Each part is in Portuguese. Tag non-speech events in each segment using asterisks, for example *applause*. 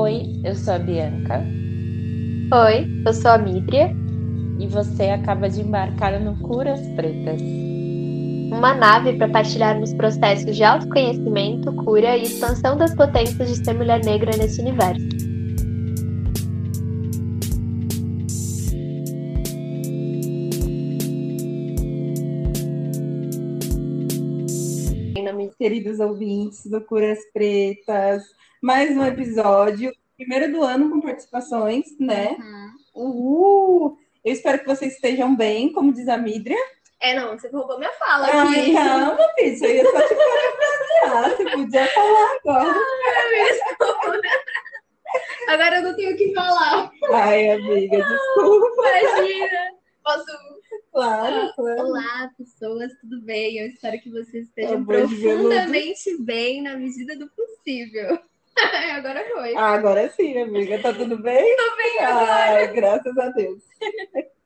Oi, eu sou a Bianca. Oi, eu sou a Midria. E você acaba de embarcar no Curas Pretas. Uma nave para partilharmos processos de autoconhecimento, cura e expansão das potências de ser mulher negra nesse universo. queridos ouvintes do Curas Pretas. Mais um episódio, primeiro do ano com participações, né? Uhum. Uhul! Eu espero que vocês estejam bem, como diz a Midria. É, não, você roubou minha fala Ai, aqui. calma, bicho, eu ia só te parafrasear, você podia falar agora. Ai, agora eu não tenho o que falar. Ai, amiga, desculpa. Imagina. Posso Claro, claro. Olá, pessoas, tudo bem? Eu espero que vocês estejam profundamente bem na medida do possível. *laughs* agora foi. Ah, agora sim, amiga. Tá tudo bem? Tô bem agora. Ai, graças a Deus. *laughs*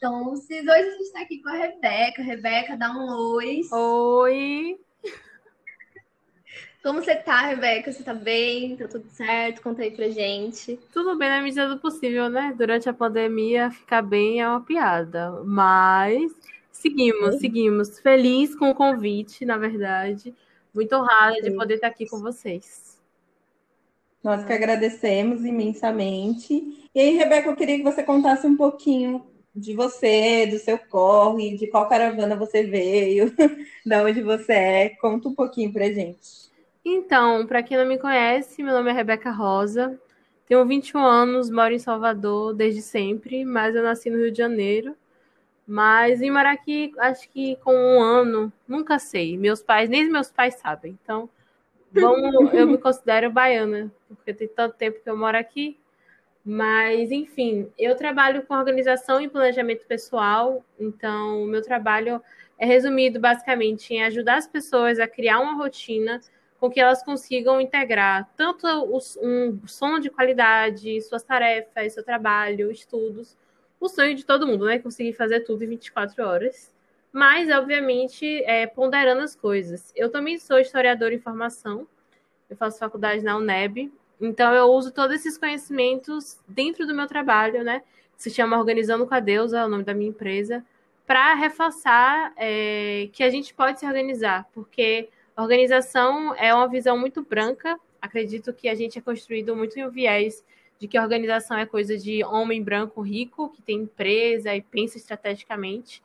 Então, hoje a gente está aqui com a Rebeca. Rebeca, dá um oi. Oi. *laughs* Como você tá, Rebeca? Você tá bem? Tá tudo certo? Conta aí pra gente. Tudo bem na medida do possível, né? Durante a pandemia, ficar bem é uma piada. Mas seguimos, seguimos. Feliz com o convite, na verdade. Muito honrada de poder estar aqui com vocês. Nós que agradecemos imensamente. E aí, Rebeca, eu queria que você contasse um pouquinho de você, do seu corre, de qual caravana você veio, *laughs* de onde você é. Conta um pouquinho pra gente. Então, para quem não me conhece, meu nome é Rebeca Rosa, tenho 21 anos, moro em Salvador desde sempre, mas eu nasci no Rio de Janeiro. Mas em Maraqui, acho que com um ano, nunca sei. Meus pais, nem meus pais sabem. Então, vamos, eu me considero baiana, porque tem tanto tempo que eu moro aqui. Mas, enfim, eu trabalho com organização e planejamento pessoal. Então, o meu trabalho é resumido basicamente em ajudar as pessoas a criar uma rotina com que elas consigam integrar tanto um sono de qualidade, suas tarefas, seu trabalho, estudos, o sonho de todo mundo, né? Conseguir fazer tudo em 24 horas. Mas, obviamente, é, ponderando as coisas. Eu também sou historiadora em formação, eu faço faculdade na UNEB, então eu uso todos esses conhecimentos dentro do meu trabalho, né? Se chama Organizando com a Deusa, é o nome da minha empresa, para reforçar é, que a gente pode se organizar, porque Organização é uma visão muito branca. Acredito que a gente é construído muito em um viés de que organização é coisa de homem branco rico, que tem empresa e pensa estrategicamente,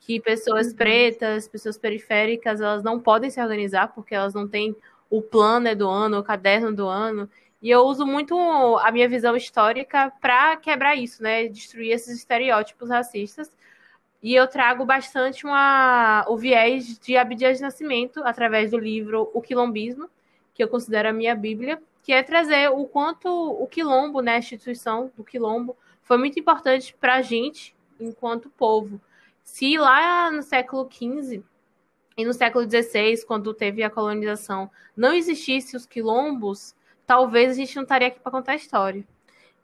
que pessoas uhum. pretas, pessoas periféricas, elas não podem se organizar porque elas não têm o plano do ano, o caderno do ano. E eu uso muito a minha visão histórica para quebrar isso, né? Destruir esses estereótipos racistas e eu trago bastante uma, o viés de Abdias de Nascimento através do livro O Quilombismo, que eu considero a minha Bíblia, que é trazer o quanto o quilombo, né, a instituição do quilombo, foi muito importante para a gente enquanto povo. Se lá no século XV e no século XVI, quando teve a colonização, não existisse os quilombos, talvez a gente não estaria aqui para contar a história.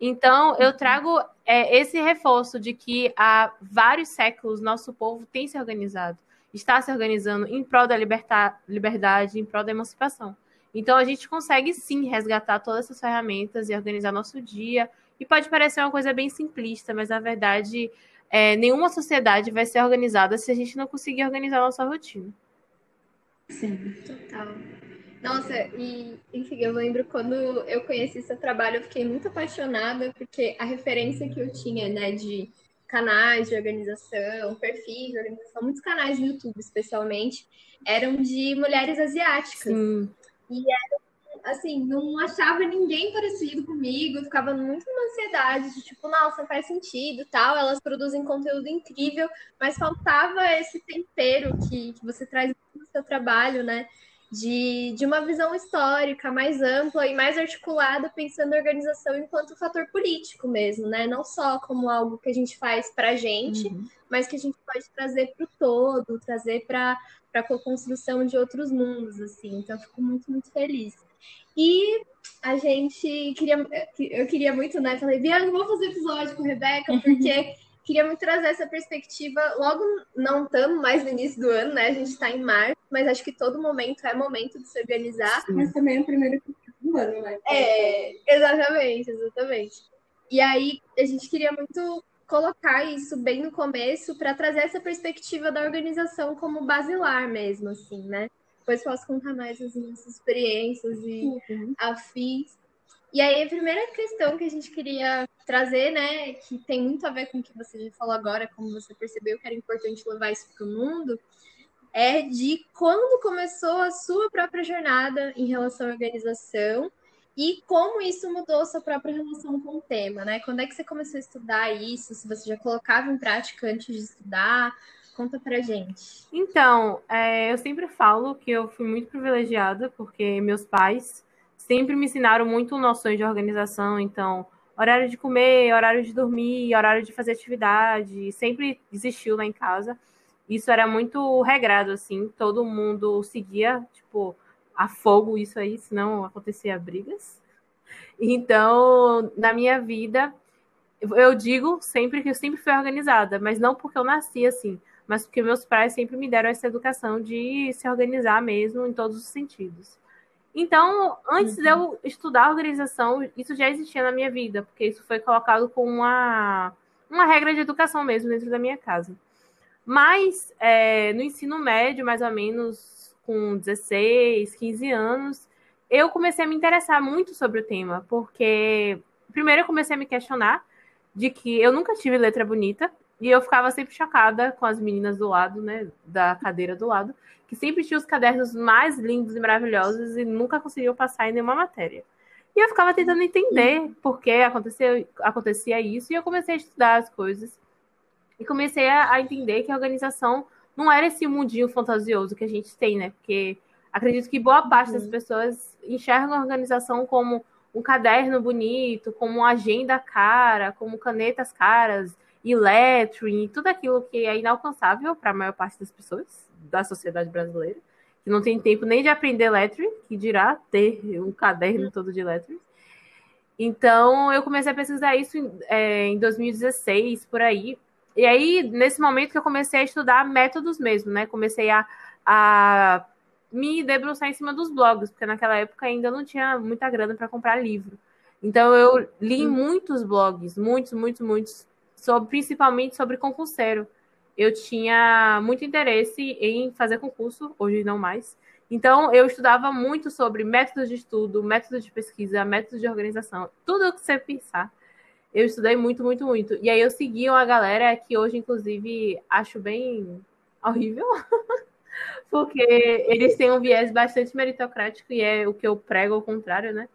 Então, eu trago é, esse reforço de que há vários séculos nosso povo tem se organizado, está se organizando em prol da liberdade, em prol da emancipação. Então, a gente consegue sim resgatar todas essas ferramentas e organizar nosso dia. E pode parecer uma coisa bem simplista, mas na verdade, é, nenhuma sociedade vai ser organizada se a gente não conseguir organizar a nossa rotina. Sim, total. Nossa, e enfim, eu lembro quando eu conheci seu trabalho, eu fiquei muito apaixonada, porque a referência que eu tinha, né, de canais de organização, perfis de organização, muitos canais do YouTube, especialmente, eram de mulheres asiáticas. Sim. E eram, assim, não achava ninguém parecido comigo, eu ficava muito numa ansiedade, de tipo, nossa, faz sentido tal, elas produzem conteúdo incrível, mas faltava esse tempero que, que você traz no seu trabalho, né? de, de uma visão histórica mais ampla e mais articulada, pensando a organização enquanto fator político mesmo, né? Não só como algo que a gente faz para a gente, uhum. mas que a gente pode trazer para o todo, trazer para a co-construção de outros mundos, assim. Então, eu fico muito, muito feliz. E a gente queria, eu queria muito, né? Falei, Bianca, vamos fazer episódio com a Rebeca, porque queria muito trazer essa perspectiva. Logo, não estamos mais no início do ano, né? A gente está em março, mas acho que todo momento é momento de se organizar. Mas também é o primeiro um ano mais. É, exatamente, exatamente. E aí a gente queria muito colocar isso bem no começo para trazer essa perspectiva da organização como basilar mesmo, assim, né? Depois posso contar mais as minhas experiências e uhum. afins. E aí, a primeira questão que a gente queria trazer, né, que tem muito a ver com o que você já falou agora, como você percebeu que era importante levar isso para o mundo, é de quando começou a sua própria jornada em relação à organização e como isso mudou a sua própria relação com o tema, né? Quando é que você começou a estudar isso? Se você já colocava em prática antes de estudar? Conta pra gente. Então, é, eu sempre falo que eu fui muito privilegiada, porque meus pais sempre me ensinaram muito noções de organização, então, horário de comer, horário de dormir, horário de fazer atividade, sempre existiu lá em casa. Isso era muito regrado, assim, todo mundo seguia, tipo, a fogo isso aí, senão acontecia brigas. Então, na minha vida, eu digo sempre que eu sempre fui organizada, mas não porque eu nasci assim, mas porque meus pais sempre me deram essa educação de se organizar mesmo em todos os sentidos. Então, antes uhum. de eu estudar organização, isso já existia na minha vida, porque isso foi colocado como uma, uma regra de educação mesmo dentro da minha casa. Mas é, no ensino médio, mais ou menos com 16, 15 anos, eu comecei a me interessar muito sobre o tema, porque primeiro eu comecei a me questionar de que eu nunca tive letra bonita, e eu ficava sempre chocada com as meninas do lado, né, da cadeira do lado, que sempre tinham os cadernos mais lindos e maravilhosos e nunca conseguiam passar em nenhuma matéria. E eu ficava tentando entender por que acontecia, acontecia isso, e eu comecei a estudar as coisas. E comecei a, a entender que a organização não era esse mundinho fantasioso que a gente tem, né? Porque acredito que boa parte das uhum. pessoas enxergam a organização como um caderno bonito, como uma agenda cara, como canetas caras, e lettering, tudo aquilo que é inalcançável para a maior parte das pessoas da sociedade brasileira, que não tem tempo nem de aprender lettering, que dirá ter um caderno todo de lettering. Então, eu comecei a pesquisar isso em, é, em 2016, por aí. E aí, nesse momento que eu comecei a estudar métodos mesmo, né? Comecei a, a me debruçar em cima dos blogs, porque naquela época ainda não tinha muita grana para comprar livro. Então, eu li muitos blogs, muitos, muitos, muitos sobre, principalmente sobre concurseiro. Eu tinha muito interesse em fazer concurso, hoje não mais. Então, eu estudava muito sobre métodos de estudo, métodos de pesquisa, métodos de organização, tudo o que você pensar. Eu estudei muito, muito, muito. E aí eu segui uma galera que hoje, inclusive, acho bem horrível, *laughs* porque eles têm um viés bastante meritocrático e é o que eu prego ao contrário, né?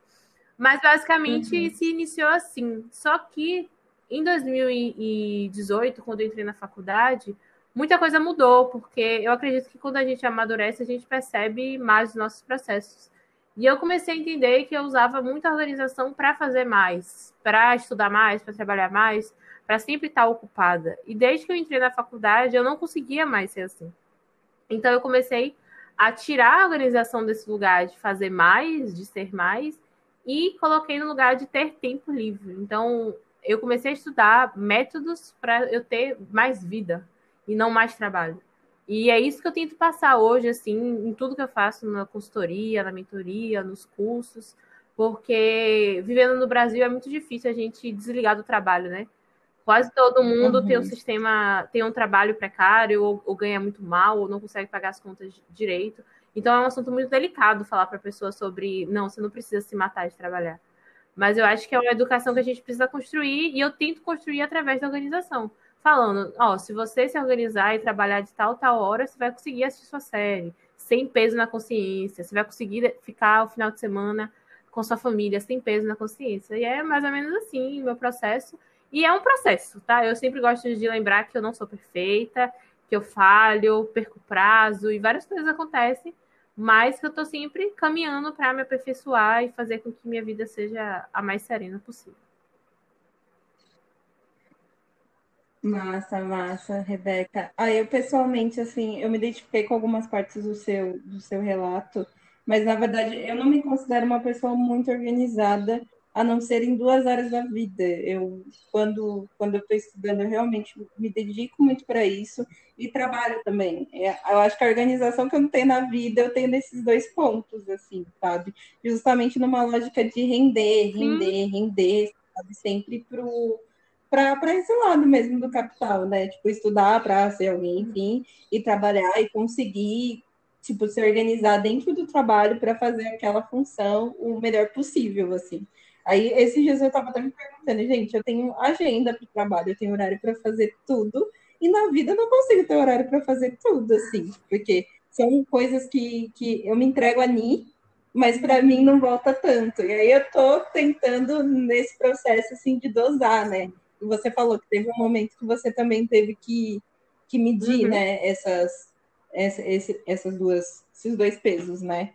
Mas basicamente uhum. se iniciou assim. Só que em 2018, quando eu entrei na faculdade, muita coisa mudou, porque eu acredito que quando a gente amadurece, a gente percebe mais os nossos processos. E eu comecei a entender que eu usava muita organização para fazer mais, para estudar mais, para trabalhar mais, para sempre estar ocupada. E desde que eu entrei na faculdade, eu não conseguia mais ser assim. Então eu comecei a tirar a organização desse lugar de fazer mais, de ser mais, e coloquei no lugar de ter tempo livre. Então, eu comecei a estudar métodos para eu ter mais vida e não mais trabalho. E é isso que eu tento passar hoje, assim, em tudo que eu faço na consultoria, na mentoria, nos cursos, porque vivendo no Brasil é muito difícil a gente desligar do trabalho, né? Quase todo mundo uhum. tem um sistema, tem um trabalho precário, ou, ou, ganha muito mal, ou não consegue pagar as contas direito. Então é um assunto muito delicado falar para a pessoa sobre, não, você não precisa se matar de trabalhar. Mas eu acho que é uma educação que a gente precisa construir e eu tento construir através da organização. Falando, ó, se você se organizar e trabalhar de tal, tal hora, você vai conseguir assistir sua série, sem peso na consciência, você vai conseguir ficar o final de semana com sua família, sem peso na consciência. E é mais ou menos assim o meu processo. E é um processo, tá? Eu sempre gosto de lembrar que eu não sou perfeita, que eu falho, perco prazo e várias coisas acontecem mas que eu estou sempre caminhando para me aperfeiçoar e fazer com que minha vida seja a mais serena possível. Massa, massa, Rebeca. Ah, eu pessoalmente, assim, eu me identifiquei com algumas partes do seu, do seu relato, mas na verdade eu não me considero uma pessoa muito organizada, a não ser em duas áreas da vida. Eu, quando, quando eu estou estudando, eu realmente me dedico muito para isso e trabalho também. É, eu acho que a organização que eu não tenho na vida, eu tenho nesses dois pontos, assim, sabe? Justamente numa lógica de render, render, Sim. render, sabe? Sempre para esse lado mesmo do capital, né? Tipo, estudar para ser alguém, enfim, e trabalhar e conseguir tipo, se organizar dentro do trabalho para fazer aquela função o melhor possível, assim. Aí, esses dias eu estava até me perguntando, gente, eu tenho agenda para o trabalho, eu tenho horário para fazer tudo, e na vida eu não consigo ter horário para fazer tudo, assim, porque são coisas que, que eu me entrego a mim, mas para mim não volta tanto. E aí eu estou tentando nesse processo, assim, de dosar, né? E você falou que teve um momento que você também teve que, que medir, uhum. né, essas, essa, esse, essas duas, esses dois pesos, né?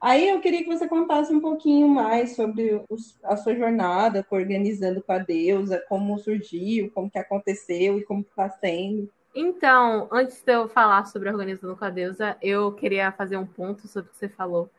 Aí eu queria que você contasse um pouquinho mais sobre os, a sua jornada com organizando com a deusa, como surgiu, como que aconteceu e como está sendo. Então, antes de eu falar sobre organizando com a deusa, eu queria fazer um ponto sobre o que você falou.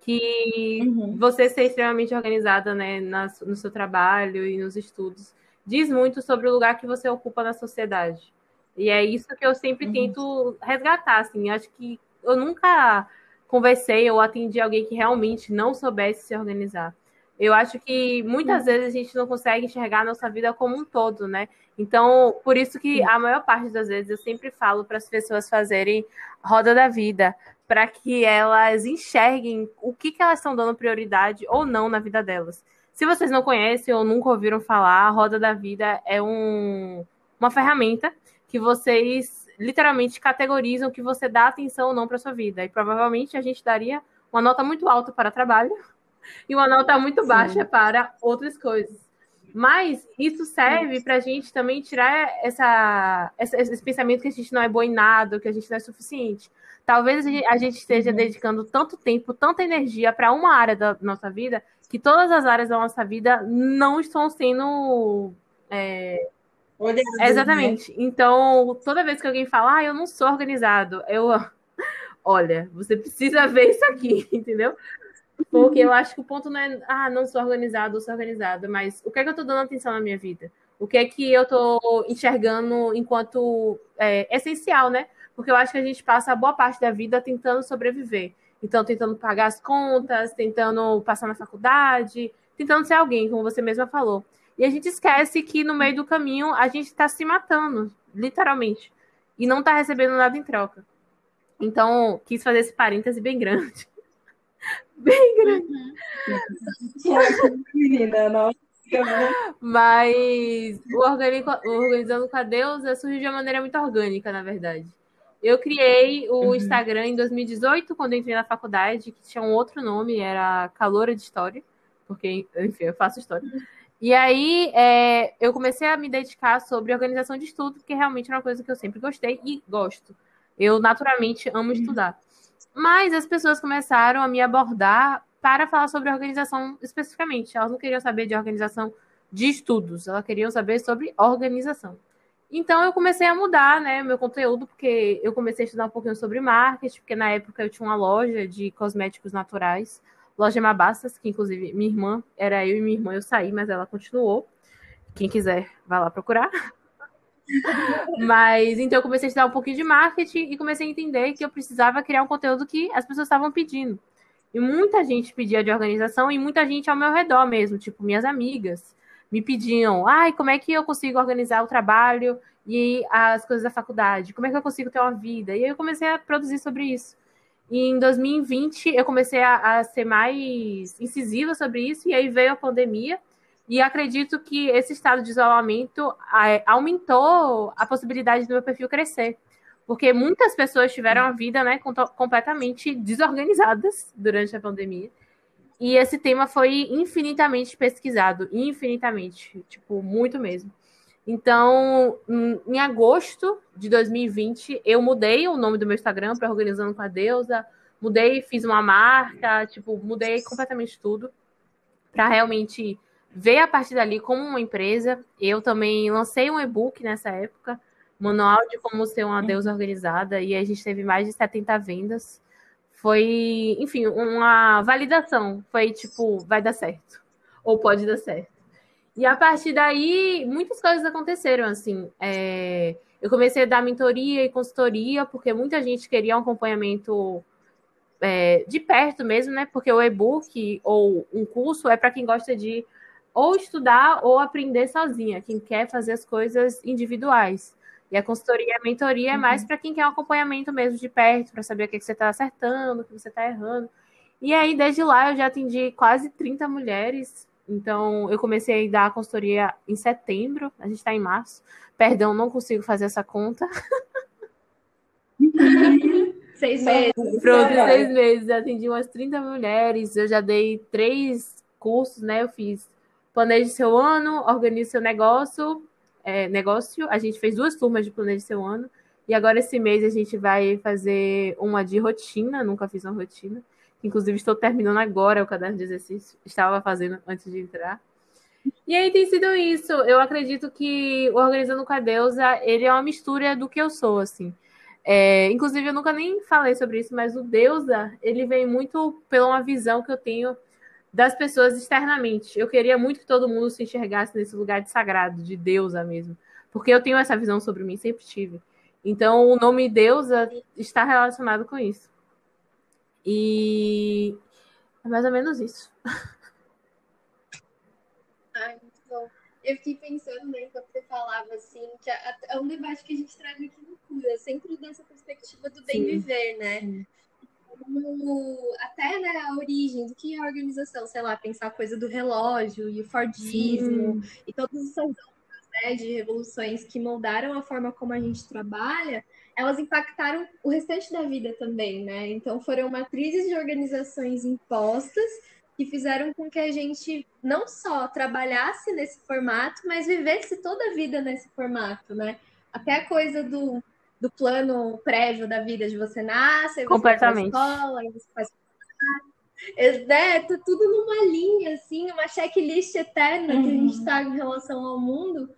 Que uhum. você ser extremamente organizada né, na, no seu trabalho e nos estudos diz muito sobre o lugar que você ocupa na sociedade. E é isso que eu sempre uhum. tento resgatar, assim. Acho que eu nunca conversei ou atendi alguém que realmente não soubesse se organizar. Eu acho que muitas uhum. vezes a gente não consegue enxergar a nossa vida como um todo, né? Então, por isso que a maior parte das vezes eu sempre falo para as pessoas fazerem roda da vida, para que elas enxerguem o que, que elas estão dando prioridade ou não na vida delas. Se vocês não conhecem ou nunca ouviram falar, a roda da vida é um, uma ferramenta que vocês literalmente categorizam que você dá atenção ou não para sua vida. E provavelmente a gente daria uma nota muito alta para trabalho *laughs* e uma nota muito Sim. baixa para outras coisas. Mas isso serve para a gente também tirar essa, essa, esse pensamento que a gente não é bom em nada, que a gente não é suficiente. Talvez a gente esteja uhum. dedicando tanto tempo, tanta energia para uma área da nossa vida, que todas as áreas da nossa vida não estão sendo é, Olha, Exatamente. Né? Então, toda vez que alguém fala, ah, eu não sou organizado, eu. *laughs* Olha, você precisa ver isso aqui, *laughs* entendeu? Porque eu acho que o ponto não é, ah, não sou organizado, sou organizado, mas o que é que eu tô dando atenção na minha vida? O que é que eu tô enxergando enquanto é, essencial, né? Porque eu acho que a gente passa a boa parte da vida tentando sobreviver. Então, tentando pagar as contas, tentando passar na faculdade, tentando ser alguém, como você mesma falou. E a gente esquece que no meio do caminho a gente está se matando, literalmente. E não está recebendo nada em troca. Então, quis fazer esse parêntese bem grande. *laughs* bem grande. Menina, nossa. Mas o, Organizando com a Deusa surgiu de uma maneira muito orgânica, na verdade. Eu criei o uhum. Instagram em 2018, quando entrei na faculdade, que tinha um outro nome, era Caloura de História, porque, enfim, eu faço história. E aí é, eu comecei a me dedicar sobre organização de estudo, que realmente é uma coisa que eu sempre gostei e gosto. Eu naturalmente amo uhum. estudar. Mas as pessoas começaram a me abordar para falar sobre organização especificamente. Elas não queriam saber de organização de estudos, elas queriam saber sobre organização. Então eu comecei a mudar, né, meu conteúdo, porque eu comecei a estudar um pouquinho sobre marketing, porque na época eu tinha uma loja de cosméticos naturais Loja Mabastas, que inclusive minha irmã, era eu e minha irmã, eu saí, mas ela continuou. Quem quiser, vai lá procurar. *laughs* mas então eu comecei a estudar um pouquinho de marketing e comecei a entender que eu precisava criar um conteúdo que as pessoas estavam pedindo. E muita gente pedia de organização e muita gente ao meu redor mesmo, tipo minhas amigas, me pediam: ai, como é que eu consigo organizar o trabalho e as coisas da faculdade? Como é que eu consigo ter uma vida? E aí eu comecei a produzir sobre isso. E em 2020 eu comecei a, a, ser mais incisiva sobre isso, e aí veio a pandemia. E acredito que esse estado de isolamento aumentou a possibilidade do meu perfil crescer. Porque muitas pessoas tiveram a vida né, completamente desorganizadas durante a pandemia. E esse tema foi infinitamente pesquisado, infinitamente, tipo, muito mesmo. Então, em agosto de 2020, eu mudei o nome do meu Instagram para Organizando com a Deusa, mudei, fiz uma marca, tipo, mudei completamente tudo para realmente ver a partir dali como uma empresa. Eu também lancei um e-book nessa época, Manual de Como Ser uma Deusa Organizada, e a gente teve mais de 70 vendas. Foi, enfim, uma validação. Foi tipo, vai dar certo. ou pode dar certo. E a partir daí, muitas coisas aconteceram, assim. É... Eu comecei a dar mentoria e consultoria, porque muita gente queria um acompanhamento é, de perto mesmo, né? Porque o e-book ou um curso é para quem gosta de ou estudar ou aprender sozinha, quem quer fazer as coisas individuais. E a consultoria, a mentoria é mais uhum. para quem quer um acompanhamento mesmo de perto, para saber o que, que você está acertando, o que você está errando. E aí, desde lá, eu já atendi quase 30 mulheres. Então, eu comecei a dar a consultoria em setembro, a gente está em março. Perdão, não consigo fazer essa conta. *laughs* seis meses. Pronto, seis meses. Atendi umas 30 mulheres. Eu já dei três cursos, né? Eu fiz planeje seu ano, organize seu negócio, é, negócio. A gente fez duas turmas de planeje seu ano. E agora esse mês a gente vai fazer uma de rotina. Nunca fiz uma rotina. Inclusive, estou terminando agora o caderno de exercício. Estava fazendo antes de entrar. E aí tem sido isso. Eu acredito que Organizando com a Deusa, ele é uma mistura do que eu sou, assim. É, inclusive, eu nunca nem falei sobre isso, mas o Deusa, ele vem muito pela uma visão que eu tenho das pessoas externamente. Eu queria muito que todo mundo se enxergasse nesse lugar de sagrado, de deusa mesmo. Porque eu tenho essa visão sobre mim, sempre tive. Então, o nome deusa está relacionado com isso. E é mais ou menos isso. Ai, muito bom. Eu fiquei pensando, né, enquanto você falava, assim, que é um debate que a gente traz aqui no Cura, sempre dessa perspectiva do bem Sim. viver, né? Sim. até né, a origem do que é a organização, sei lá, pensar a coisa do relógio e o Fordismo Sim. e todas essas outras né, de revoluções que moldaram a forma como a gente trabalha, elas impactaram o restante da vida também, né? Então foram matrizes de organizações impostas que fizeram com que a gente não só trabalhasse nesse formato, mas vivesse toda a vida nesse formato, né? Até a coisa do, do plano prévio da vida de você nasce, você Completamente. vai escola, aí você faz é, tá tudo numa linha, assim, uma checklist eterna uhum. que a gente está em relação ao mundo.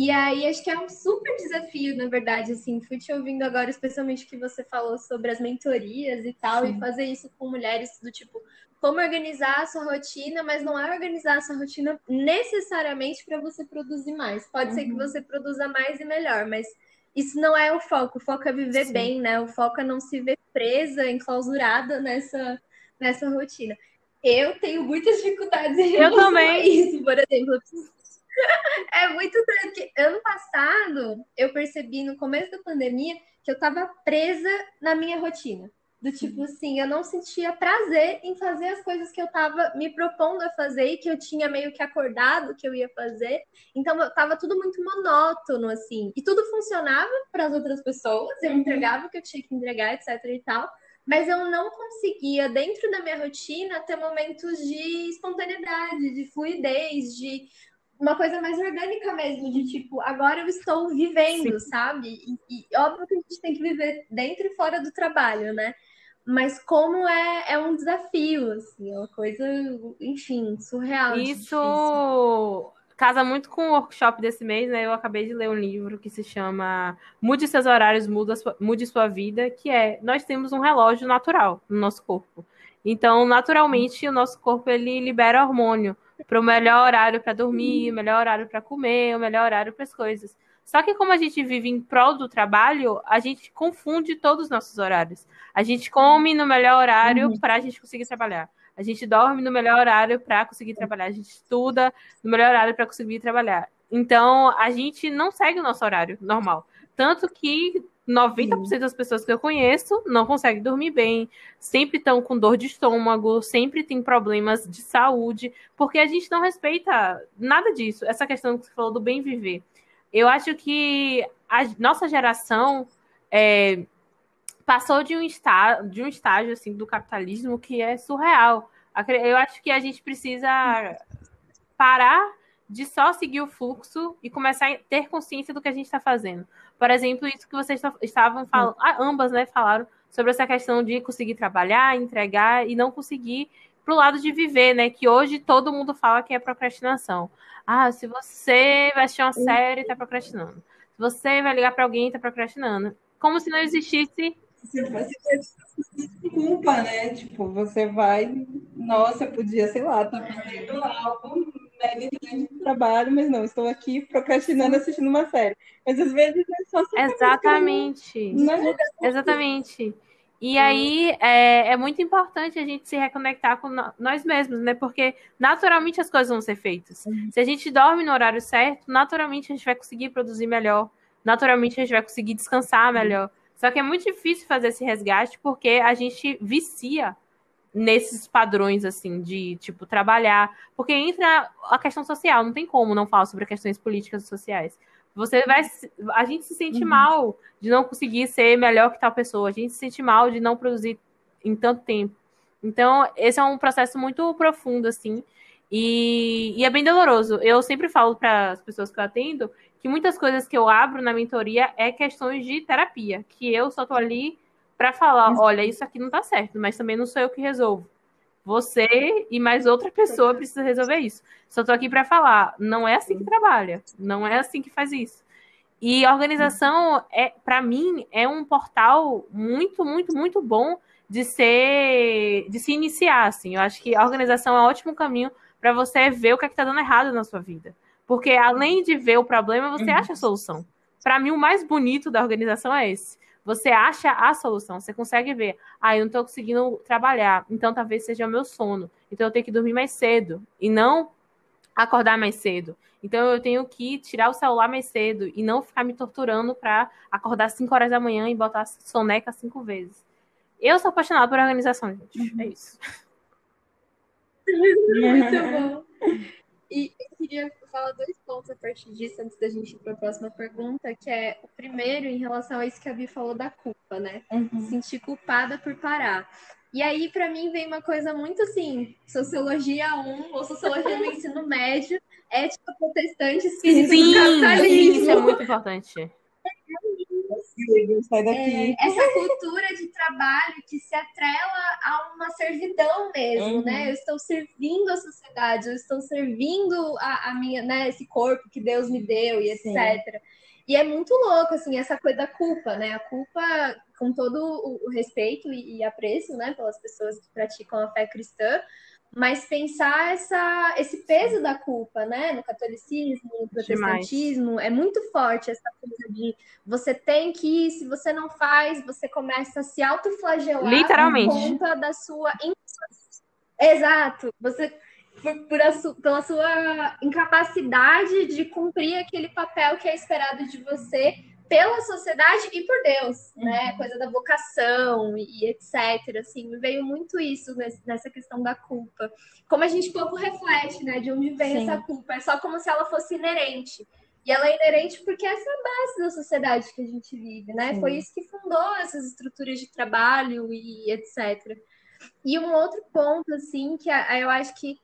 E aí acho que é um super desafio, na verdade, assim, fui te ouvindo agora, especialmente que você falou sobre as mentorias e tal, Sim. e fazer isso com mulheres do tipo, como organizar a sua rotina, mas não é organizar a sua rotina necessariamente para você produzir mais. Pode uhum. ser que uhum. você produza mais e melhor, mas isso não é o foco. O foco é viver Sim. bem, né? O foco é não se ver presa, enclausurada nessa, nessa rotina. Eu tenho muitas dificuldades em eu também. isso, por exemplo. *laughs* é muito que ano passado eu percebi no começo da pandemia que eu estava presa na minha rotina. Do tipo assim, eu não sentia prazer em fazer as coisas que eu estava me propondo a fazer e que eu tinha meio que acordado que eu ia fazer. Então estava tudo muito monótono, assim. E tudo funcionava para as outras pessoas, eu uhum. entregava o que eu tinha que entregar, etc e tal. Mas eu não conseguia, dentro da minha rotina, ter momentos de espontaneidade, de fluidez, de uma coisa mais orgânica mesmo, de tipo, agora eu estou vivendo, Sim. sabe? E, e, óbvio que a gente tem que viver dentro e fora do trabalho, né? Mas como é, é um desafio, assim, é uma coisa, enfim, surreal. Isso casa muito com o workshop desse mês, né? Eu acabei de ler um livro que se chama Mude seus horários, mude sua vida, que é nós temos um relógio natural no nosso corpo. Então, naturalmente, o nosso corpo ele libera hormônio para o melhor horário para dormir, o melhor horário para comer, o melhor horário para as coisas. Só que como a gente vive em prol do trabalho, a gente confunde todos os nossos horários. A gente come no melhor horário uhum. para a gente conseguir trabalhar. A gente dorme no melhor horário para conseguir trabalhar. A gente estuda no melhor horário para conseguir trabalhar. Então, a gente não segue o nosso horário normal. Tanto que 90% das pessoas que eu conheço não conseguem dormir bem, sempre estão com dor de estômago, sempre tem problemas de saúde, porque a gente não respeita nada disso. Essa questão que você falou do bem viver. Eu acho que a nossa geração é, passou de um, estágio, de um estágio assim, do capitalismo que é surreal. Eu acho que a gente precisa parar de só seguir o fluxo e começar a ter consciência do que a gente está fazendo. Por exemplo, isso que vocês estavam falando, ah, ambas, né, falaram sobre essa questão de conseguir trabalhar, entregar e não conseguir pro lado de viver, né? Que hoje todo mundo fala que é procrastinação. Ah, se você vai assistir uma série, tá procrastinando. Se você vai ligar para alguém, tá procrastinando. Como se não existisse Você vai se culpa, né? Tipo, você vai, nossa, podia, sei lá, tá fazendo algo mega grande de trabalho, mas não, estou aqui procrastinando assistindo uma série. Mas às vezes é só Exatamente. Não... É Exatamente. E aí é, é, muito importante a gente se reconectar com nós mesmos, né? Porque naturalmente as coisas vão ser feitas. Se a gente dorme no horário certo, naturalmente a gente vai conseguir produzir melhor. Naturalmente a gente vai conseguir descansar melhor. Só que é muito difícil fazer esse resgate porque a gente vicia nesses padrões, assim, de, tipo, trabalhar. Porque entra a questão social, não tem como não falar sobre questões políticas e sociais. Você vai. A gente se sente uhum. mal de não conseguir ser melhor que tal pessoa. A gente se sente mal de não produzir em tanto tempo. Então, esse é um processo muito profundo, assim. E, e é bem doloroso. Eu sempre falo para as pessoas que eu atendo que muitas coisas que eu abro na mentoria é questões de terapia. Que eu só tô ali para falar: olha, isso aqui não tá certo, mas também não sou eu que resolvo. Você e mais outra pessoa precisa resolver isso. Só tô aqui para falar, não é assim que trabalha, não é assim que faz isso. E organização é, para mim, é um portal muito, muito, muito bom de ser, de se iniciar, assim. Eu acho que a organização é um ótimo caminho para você ver o que é está dando errado na sua vida. Porque além de ver o problema, você uhum. acha a solução. Para mim, o mais bonito da organização é esse. Você acha a solução, você consegue ver. Ah, eu não estou conseguindo trabalhar, então talvez seja o meu sono. Então eu tenho que dormir mais cedo e não acordar mais cedo. Então eu tenho que tirar o celular mais cedo e não ficar me torturando para acordar 5 horas da manhã e botar soneca cinco vezes. Eu sou apaixonada por organização, gente. É isso. *laughs* Muito bom. *laughs* E eu queria falar dois pontos a partir disso, antes da gente ir para a próxima pergunta, que é o primeiro em relação a isso que a Vi falou da culpa, né? Uhum. Sentir culpada por parar. E aí, para mim, vem uma coisa muito assim, sociologia 1 ou sociologia no ensino médio, ética protestante, espírito Sim, do capitalismo. Isso é muito importante sai daqui. É, essa cultura de trabalho que se atrela a uma servidão mesmo, uhum. né? Eu estou servindo a sociedade, eu estou servindo a, a, minha, né, esse corpo que Deus me deu e etc. Sim. E é muito louco, assim, essa coisa da culpa, né? A culpa, com todo o respeito e apreço, né, pelas pessoas que praticam a fé cristã, mas pensar essa, esse peso da culpa, né? No catolicismo, no protestantismo, Demais. é muito forte essa coisa de você tem que, se você não faz, você começa a se autoflagelar Literalmente. por conta da sua Exato. Você por, por a su, pela sua incapacidade de cumprir aquele papel que é esperado de você pela sociedade e por Deus, né? Uhum. Coisa da vocação e, e, etc. Assim, me veio muito isso nessa questão da culpa. Como a gente pouco reflete, né? De onde vem Sim. essa culpa. É só como se ela fosse inerente. E ela é inerente porque essa é a base da sociedade que a gente vive, né? Sim. Foi isso que fundou essas estruturas de trabalho e etc. E um outro ponto, assim, que eu acho que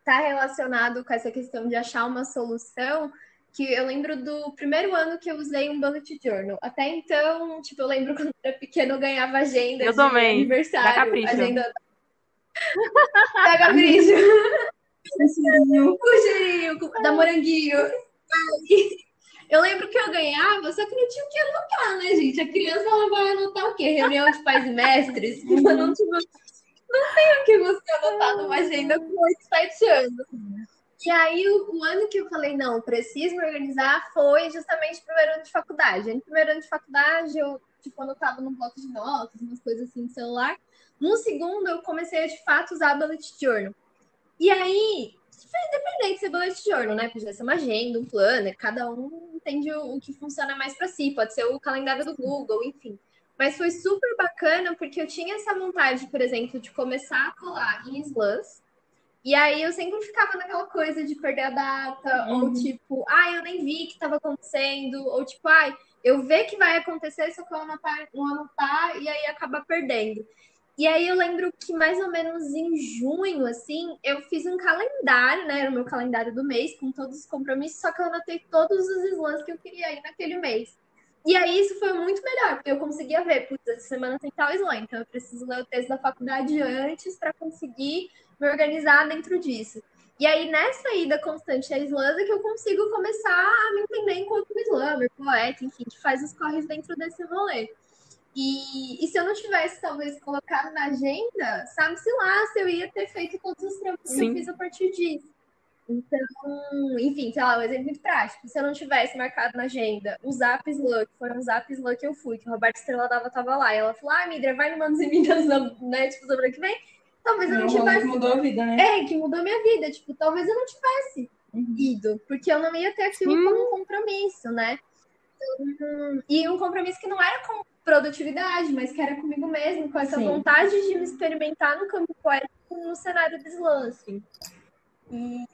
está relacionado com essa questão de achar uma solução que eu lembro do primeiro ano que eu usei um bullet journal. Até então, tipo, eu lembro *laughs* quando eu era pequena eu ganhava agenda eu de também. aniversário. Da Capricho. Agenda *laughs* da Capricho. o cheirinho, da Moranguinho. Eu lembro que eu ganhava, só que não tinha o que anotar, né, gente? A criança ela vai anotar o quê? Reunião de pais e mestres? Eu *laughs* não, tipo, não tem o que você anotar numa agenda com 8, 7 anos. E aí, o, o, ano que eu falei, não, preciso me organizar, foi justamente o primeiro ano de faculdade. No primeiro ano de faculdade, eu, tipo, anotava num bloco de notas, umas coisas assim no celular. No segundo, eu comecei a, de fato, usar bullet journal. E aí, independente de ser bullet journal, né? Podia ser uma agenda, um planner, cada um entende o, o que funciona mais para si. Pode ser o calendário do Google, enfim. Mas foi super bacana, porque eu tinha essa vontade, por exemplo, de começar a colar em slams, e aí eu sempre ficava naquela coisa de perder a data, uhum. ou tipo, ai, ah, eu nem vi que estava acontecendo, ou tipo, ai, eu ver que vai acontecer, só que eu anotar, não anotar, e aí acaba perdendo. E aí eu lembro que mais ou menos em junho, assim, eu fiz um calendário, né? Era o meu calendário do mês, com todos os compromissos, só que eu anotei todos os slams que eu queria ir naquele mês. E aí isso foi muito melhor, porque eu conseguia ver, putz, essa semana tem tal slam, então eu preciso ler o texto da faculdade antes para conseguir me organizar dentro disso. E aí, nessa ida constante à Islândia, que eu consigo começar a me entender enquanto slammer, poeta, enfim, que faz os corres dentro desse rolê. E, e se eu não tivesse, talvez, colocado na agenda, sabe-se lá se eu ia ter feito todos os trampos que eu fiz a partir disso. Então, enfim, sei lá, um exemplo muito prático. Se eu não tivesse marcado na agenda os Zaps Luck, foram os Zaps Luck que eu fui, que o Roberto Estrela dava, tava lá. E ela falou, ah, Midra, vai no Manos e Minas, *laughs* né, tipo, semana que vem. Talvez eu não, não tivesse. Que mudou a vida, né? É, que mudou a minha vida. Tipo, talvez eu não tivesse uhum. ido, porque eu não ia ter aquilo Sim. como um compromisso, né? Então, e um compromisso que não era com produtividade, mas que era comigo mesmo, com essa Sim. vontade de me experimentar no campo poético no cenário do slam, assim. E,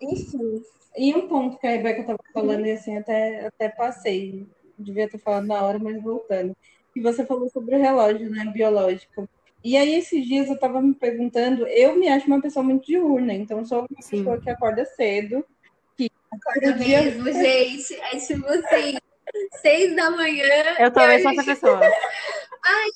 enfim. E um ponto que a Rebeca estava falando, e assim, até, até passei, devia ter falado na hora, mas voltando. Que você falou sobre o relógio, né, biológico. E aí, esses dias eu estava me perguntando, eu me acho uma pessoa muito diurna, então sou uma Sim. pessoa que acorda cedo. Que acorda dia... mesmo, gente. É tipo assim, seis da manhã. Eu também sou essa pessoa. *laughs* Ai,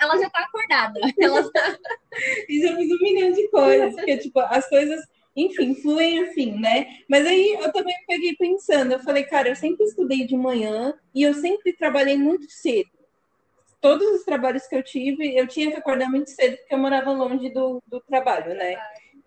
ela, ela já tá acordada. Ela tá... *laughs* e já fiz um milhão de coisas, porque, tipo, as coisas enfim, fluem assim, né? Mas aí eu também peguei pensando, eu falei, cara, eu sempre estudei de manhã e eu sempre trabalhei muito cedo. Todos os trabalhos que eu tive, eu tinha que acordar muito cedo porque eu morava longe do, do trabalho, né?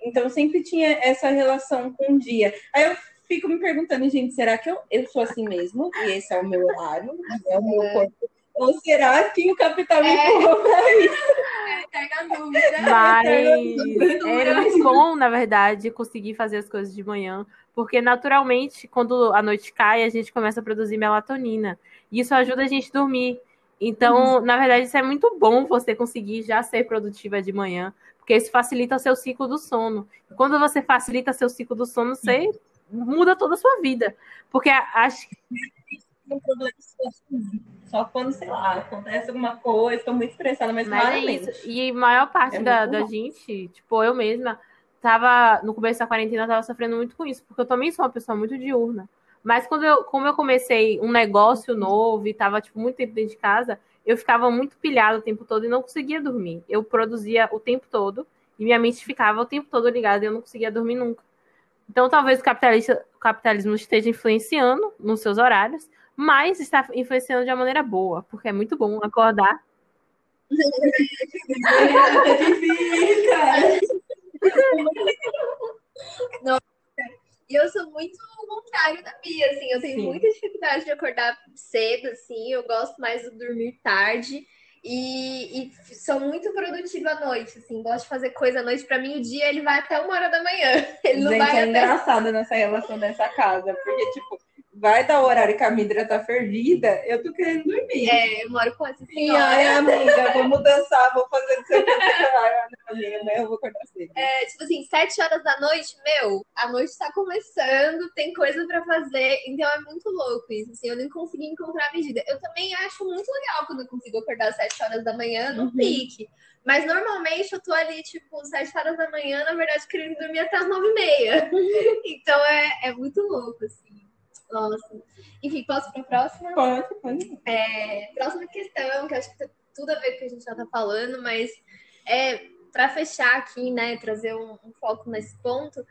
Então sempre tinha essa relação com o dia. Aí eu fico me perguntando, gente, será que eu, eu sou assim mesmo? E esse é o meu horário, é o meu é. corpo ou será que o capital me é. empurrou para *laughs* isso? É dúvida. Mas é muito bom, na verdade, conseguir fazer as coisas de manhã, porque naturalmente, quando a noite cai, a gente começa a produzir melatonina. E isso ajuda a gente a dormir. Então, uhum. na verdade, isso é muito bom você conseguir já ser produtiva de manhã, porque isso facilita o seu ciclo do sono. Quando você facilita seu ciclo do sono, você muda toda a sua vida. Porque acho que um problema só quando, sei lá, acontece alguma coisa, estou muito estressada, mas, mas é isso. E a maior parte é da, da gente, tipo, eu mesma, tava, no começo da quarentena, tava sofrendo muito com isso, porque eu também sou uma pessoa muito diurna. Mas quando eu, como eu comecei um negócio novo e tava, tipo, muito tempo dentro de casa, eu ficava muito pilhada o tempo todo e não conseguia dormir. Eu produzia o tempo todo e minha mente ficava o tempo todo ligada e eu não conseguia dormir nunca. Então, talvez o, o capitalismo esteja influenciando nos seus horários, mas está influenciando de uma maneira boa, porque é muito bom acordar. *laughs* Não, e eu sou muito contrário da Bia, assim, eu tenho Sim. muita dificuldade de acordar cedo, assim, eu gosto mais de dormir tarde. E, e, sou muito produtiva à noite, assim, gosto de fazer coisa à noite. Para mim, o dia ele vai até uma hora da manhã. *laughs* Ele Gente, não vai é até... engraçado nessa relação dessa casa, porque, tipo, vai dar o horário que a Midra tá fervida, eu tô querendo dormir. É, eu moro com essa senhora. Ai, amiga, vamos dançar, vou fazer o seu amiga, né? Eu vou acordar cedo. É, tipo assim, sete horas da noite, meu, a noite tá começando, tem coisa pra fazer, então é muito louco isso, assim, eu nem consegui encontrar a medida. Eu também acho muito legal quando eu consigo acordar às sete horas da manhã no uhum. pique. Mas normalmente eu tô ali, tipo, sete horas da manhã, na verdade, querendo dormir até as nove e meia. *laughs* então é, é muito louco, assim. Nossa. Enfim, posso para a próxima? Pode, pode. É, próxima questão, que acho que tem tudo a ver com o que a gente já está falando, mas é para fechar aqui, né, trazer um, um, foco nesse ponto,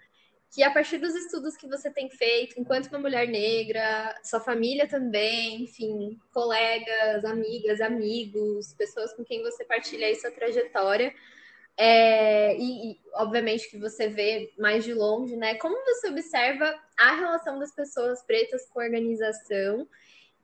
que a partir dos estudos que você tem feito, enquanto uma mulher negra, sua família também, enfim, colegas, amigas, amigos, pessoas com quem você partilha aí sua trajetória, é, e, e, obviamente que você vê mais de longe, né? Como você observa a relação das pessoas pretas com a organização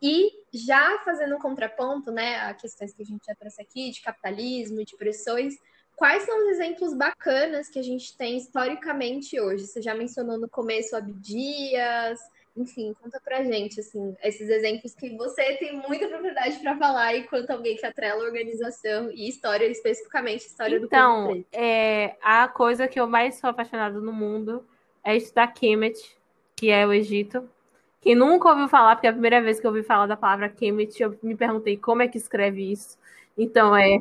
e já fazendo um contraponto, né, a questões que a gente já trouxe aqui de capitalismo, de pressões, quais são os exemplos bacanas que a gente tem historicamente hoje? Você já mencionou no começo Abdias, enfim, conta pra gente, assim, esses exemplos que você tem muita propriedade para falar enquanto alguém que atrela organização e história, especificamente história então, do preto. É, a coisa que eu mais sou apaixonada no mundo é estudar Kemet, que é o Egito. Quem nunca ouviu falar, porque é a primeira vez que eu ouvi falar da palavra Kemet, eu me perguntei como é que escreve isso. Então é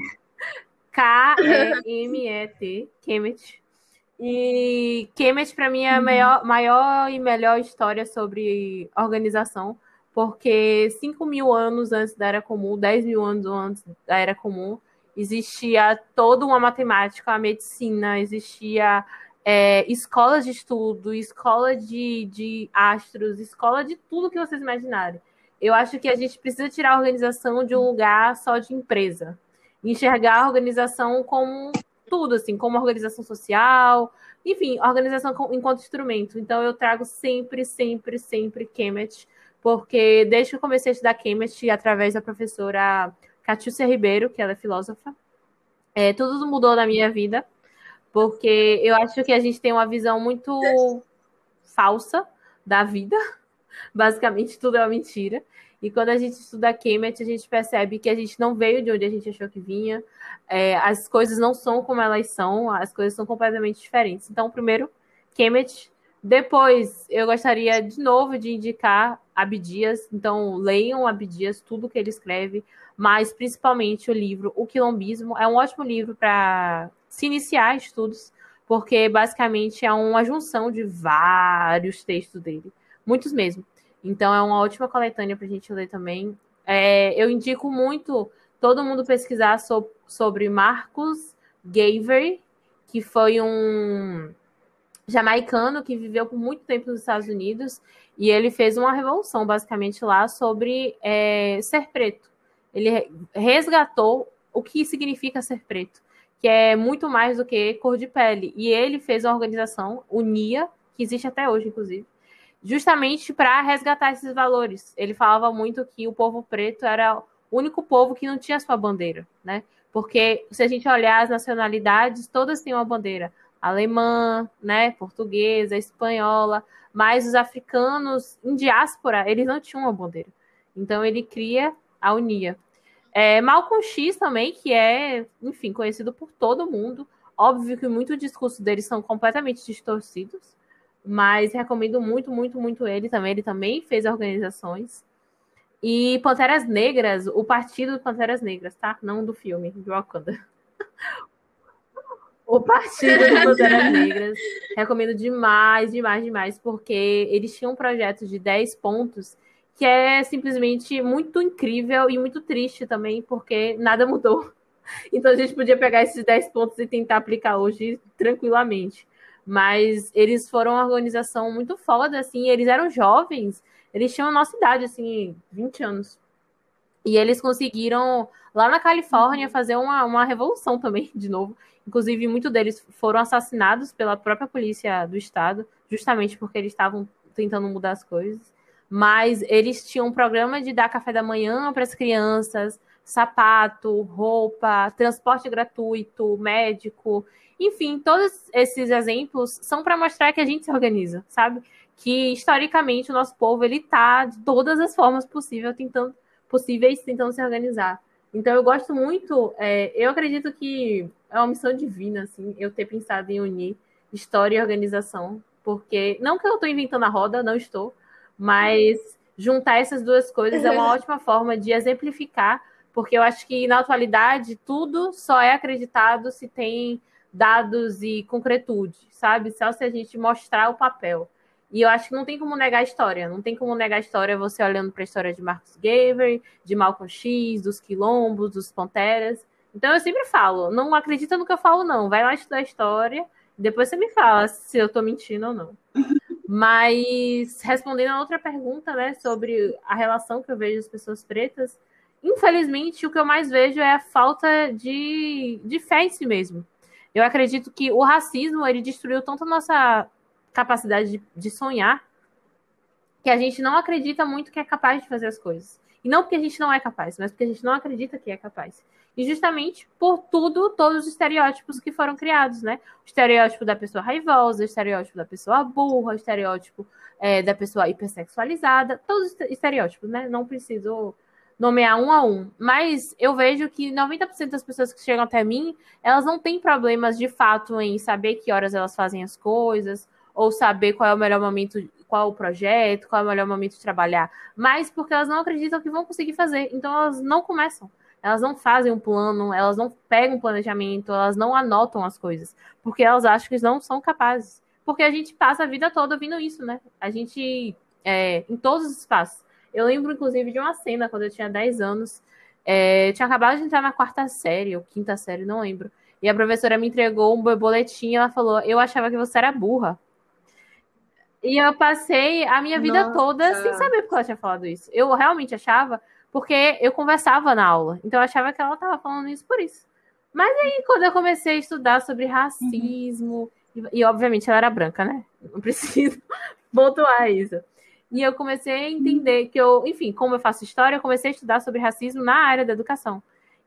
K-E-M-E-T, Kemet. E Kemet, para mim, é a uhum. maior, maior e melhor história sobre organização, porque 5 mil anos antes da Era Comum, 10 mil anos antes da Era Comum, existia toda uma matemática, a medicina, existia é, escolas de estudo, escola de, de astros, escola de tudo que vocês imaginarem. eu acho que a gente precisa tirar a organização de um lugar só de empresa. Enxergar a organização como tudo, assim, como organização social, enfim, organização enquanto instrumento. Então, eu trago sempre, sempre, sempre Kemet, porque desde que eu comecei a estudar Kemet, através da professora Catiúcia Ribeiro, que ela é filósofa, é, tudo mudou na minha vida, porque eu acho que a gente tem uma visão muito falsa da vida. *laughs* Basicamente, tudo é uma mentira. E quando a gente estuda Kemet, a gente percebe que a gente não veio de onde a gente achou que vinha. É, as coisas não são como elas são, as coisas são completamente diferentes. Então, primeiro, Kemet. Depois, eu gostaria de novo de indicar Abdias. Então, leiam Abdias, tudo que ele escreve, mas principalmente o livro O Quilombismo. É um ótimo livro para se iniciar estudos, porque basicamente é uma junção de vários textos dele, muitos mesmo. Então é uma ótima coletânea para a gente ler também. É, eu indico muito todo mundo pesquisar so, sobre Marcus Gaver, que foi um jamaicano que viveu por muito tempo nos Estados Unidos e ele fez uma revolução basicamente lá sobre é, ser preto. Ele resgatou o que significa ser preto, que é muito mais do que cor de pele. E ele fez uma organização, UNIA, que existe até hoje, inclusive, justamente para resgatar esses valores. Ele falava muito que o povo preto era o único povo que não tinha sua bandeira, né? Porque se a gente olhar as nacionalidades, todas têm uma bandeira. Alemã, né, portuguesa, espanhola, mas os africanos em diáspora, eles não tinham uma bandeira. Então ele cria a Unia. É, Malcolm X também, que é, enfim, conhecido por todo mundo. Óbvio que muitos discursos deles são completamente distorcidos, mas recomendo muito, muito, muito ele também. Ele também fez organizações. E Panteras Negras, o partido de Panteras Negras, tá? Não do filme, de Wakanda. *laughs* o partido de Panteras Negras. Recomendo demais, demais, demais, porque eles tinham um projeto de 10 pontos que é simplesmente muito incrível e muito triste também, porque nada mudou. *laughs* Então a gente podia pegar esses 10 pontos e tentar aplicar hoje tranquilamente. Mas eles foram uma organização muito foda, assim, eles eram jovens, eles tinham a nossa idade, assim, 20 anos. E eles conseguiram, lá na Califórnia, fazer uma, uma revolução também, *laughs* de novo. Inclusive, muitos deles foram assassinados pela própria polícia do estado, justamente porque eles estavam tentando mudar as coisas. Mas eles tinham um programa de dar café da manhã para as crianças, sapato, roupa, transporte gratuito, médico, enfim, todos esses exemplos são para mostrar que a gente se organiza, sabe? Que historicamente o nosso povo ele tá de todas as formas possíveis tentando, possíveis tentando se organizar. Então eu gosto muito, é, eu acredito que é uma missão divina, assim, eu ter pensado em unir história e organização, porque não que eu estou inventando a roda, não estou, mas juntar essas duas coisas é uma *laughs* ótima forma de exemplificar, porque eu acho que na atualidade tudo só é acreditado se tem dados e concretude, sabe? Só se a gente mostrar o papel. E eu acho que não tem como negar a história. Não tem como negar a história você olhando para a história de Marcus Gaver, de Malcolm X, dos quilombos, dos panteras. Então eu sempre falo, não acredita no que eu falo, não. Vai lá estudar história, depois você me fala se eu estou mentindo ou não. Mas respondendo a outra pergunta, né, sobre a relação que eu vejo das pessoas pretas, infelizmente o que eu mais vejo é a falta de, de fé em si mesmo. Eu acredito que o racismo ele destruiu tanto a nossa capacidade de, de sonhar que a gente não acredita muito que é capaz de fazer as coisas. E não porque a gente não é capaz, mas porque a gente não acredita que é capaz. E justamente por tudo, todos os estereótipos que foram criados, né? O estereótipo da pessoa raivosa, o estereótipo da pessoa burra, o estereótipo é, da pessoa hipersexualizada, todos os estereótipos, né? Não preciso nomear um a um. Mas eu vejo que 90% das pessoas que chegam até mim, elas não têm problemas de fato em saber que horas elas fazem as coisas, ou saber qual é o melhor momento, qual o projeto, qual é o melhor momento de trabalhar, mas porque elas não acreditam que vão conseguir fazer, então elas não começam elas não fazem um plano, elas não pegam um planejamento, elas não anotam as coisas, porque elas acham que não são capazes. Porque a gente passa a vida toda ouvindo isso, né? A gente, é, em todos os espaços. Eu lembro, inclusive, de uma cena quando eu tinha 10 anos. É, tinha acabado de entrar na quarta série, ou quinta série, não lembro. E a professora me entregou um boletim e ela falou: Eu achava que você era burra. E eu passei a minha vida Nossa. toda sem saber porque ela tinha falado isso. Eu realmente achava, porque eu conversava na aula. Então eu achava que ela estava falando isso por isso. Mas aí, quando eu comecei a estudar sobre racismo, e, e, obviamente ela era branca, né? Não preciso *laughs* pontuar isso. E eu comecei a entender que eu, enfim, como eu faço história, eu comecei a estudar sobre racismo na área da educação.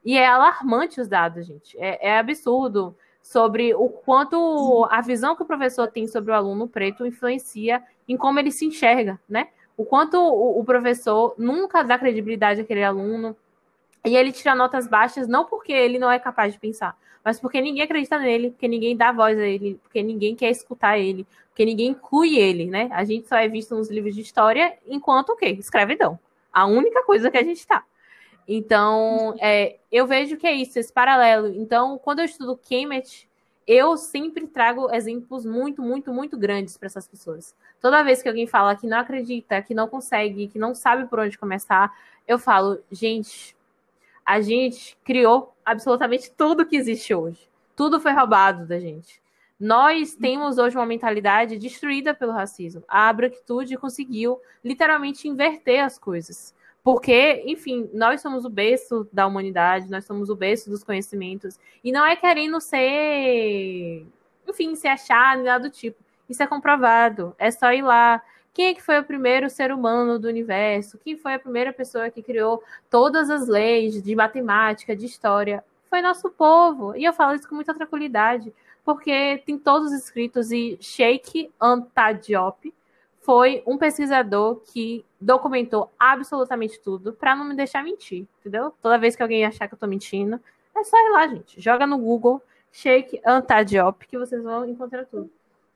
E é alarmante os dados, gente. É, é absurdo sobre o quanto a visão que o professor tem sobre o aluno preto influencia em como ele se enxerga, né? O quanto o, o professor nunca dá credibilidade àquele aluno e ele tira notas baixas não porque ele não é capaz de pensar, mas porque ninguém acredita nele, porque ninguém dá voz a ele, porque ninguém quer escutar ele, porque ninguém inclui ele, né? A gente só é visto nos livros de história enquanto o quê? Escravidão. A única coisa que a gente tá. Então, é, eu vejo que é isso, esse paralelo. Então, quando eu estudo Kemet, eu sempre trago exemplos muito, muito, muito grandes para essas pessoas. Toda vez que alguém fala que não acredita, que não consegue, que não sabe por onde começar, eu falo, gente, a gente criou absolutamente tudo que existe hoje. Tudo foi roubado da gente. Nós temos hoje uma mentalidade destruída pelo racismo. A branquitude conseguiu literalmente inverter as coisas. Porque, enfim, nós somos o berço da humanidade, nós somos o berço dos conhecimentos. E não é querendo ser, enfim, se achar, nada do tipo. Isso é comprovado. É só ir lá. Quem é que foi o primeiro ser humano do universo? Quem foi a primeira pessoa que criou todas as leis de matemática, de história? Foi nosso povo. E eu falo isso com muita tranquilidade, porque tem todos escritos e Sheikh Anta Diop foi um pesquisador que documentou absolutamente tudo para não me deixar mentir, entendeu? Toda vez que alguém achar que eu tô mentindo, é só ir lá, gente. Joga no Google Sheikh Anta Diop que vocês vão encontrar tudo.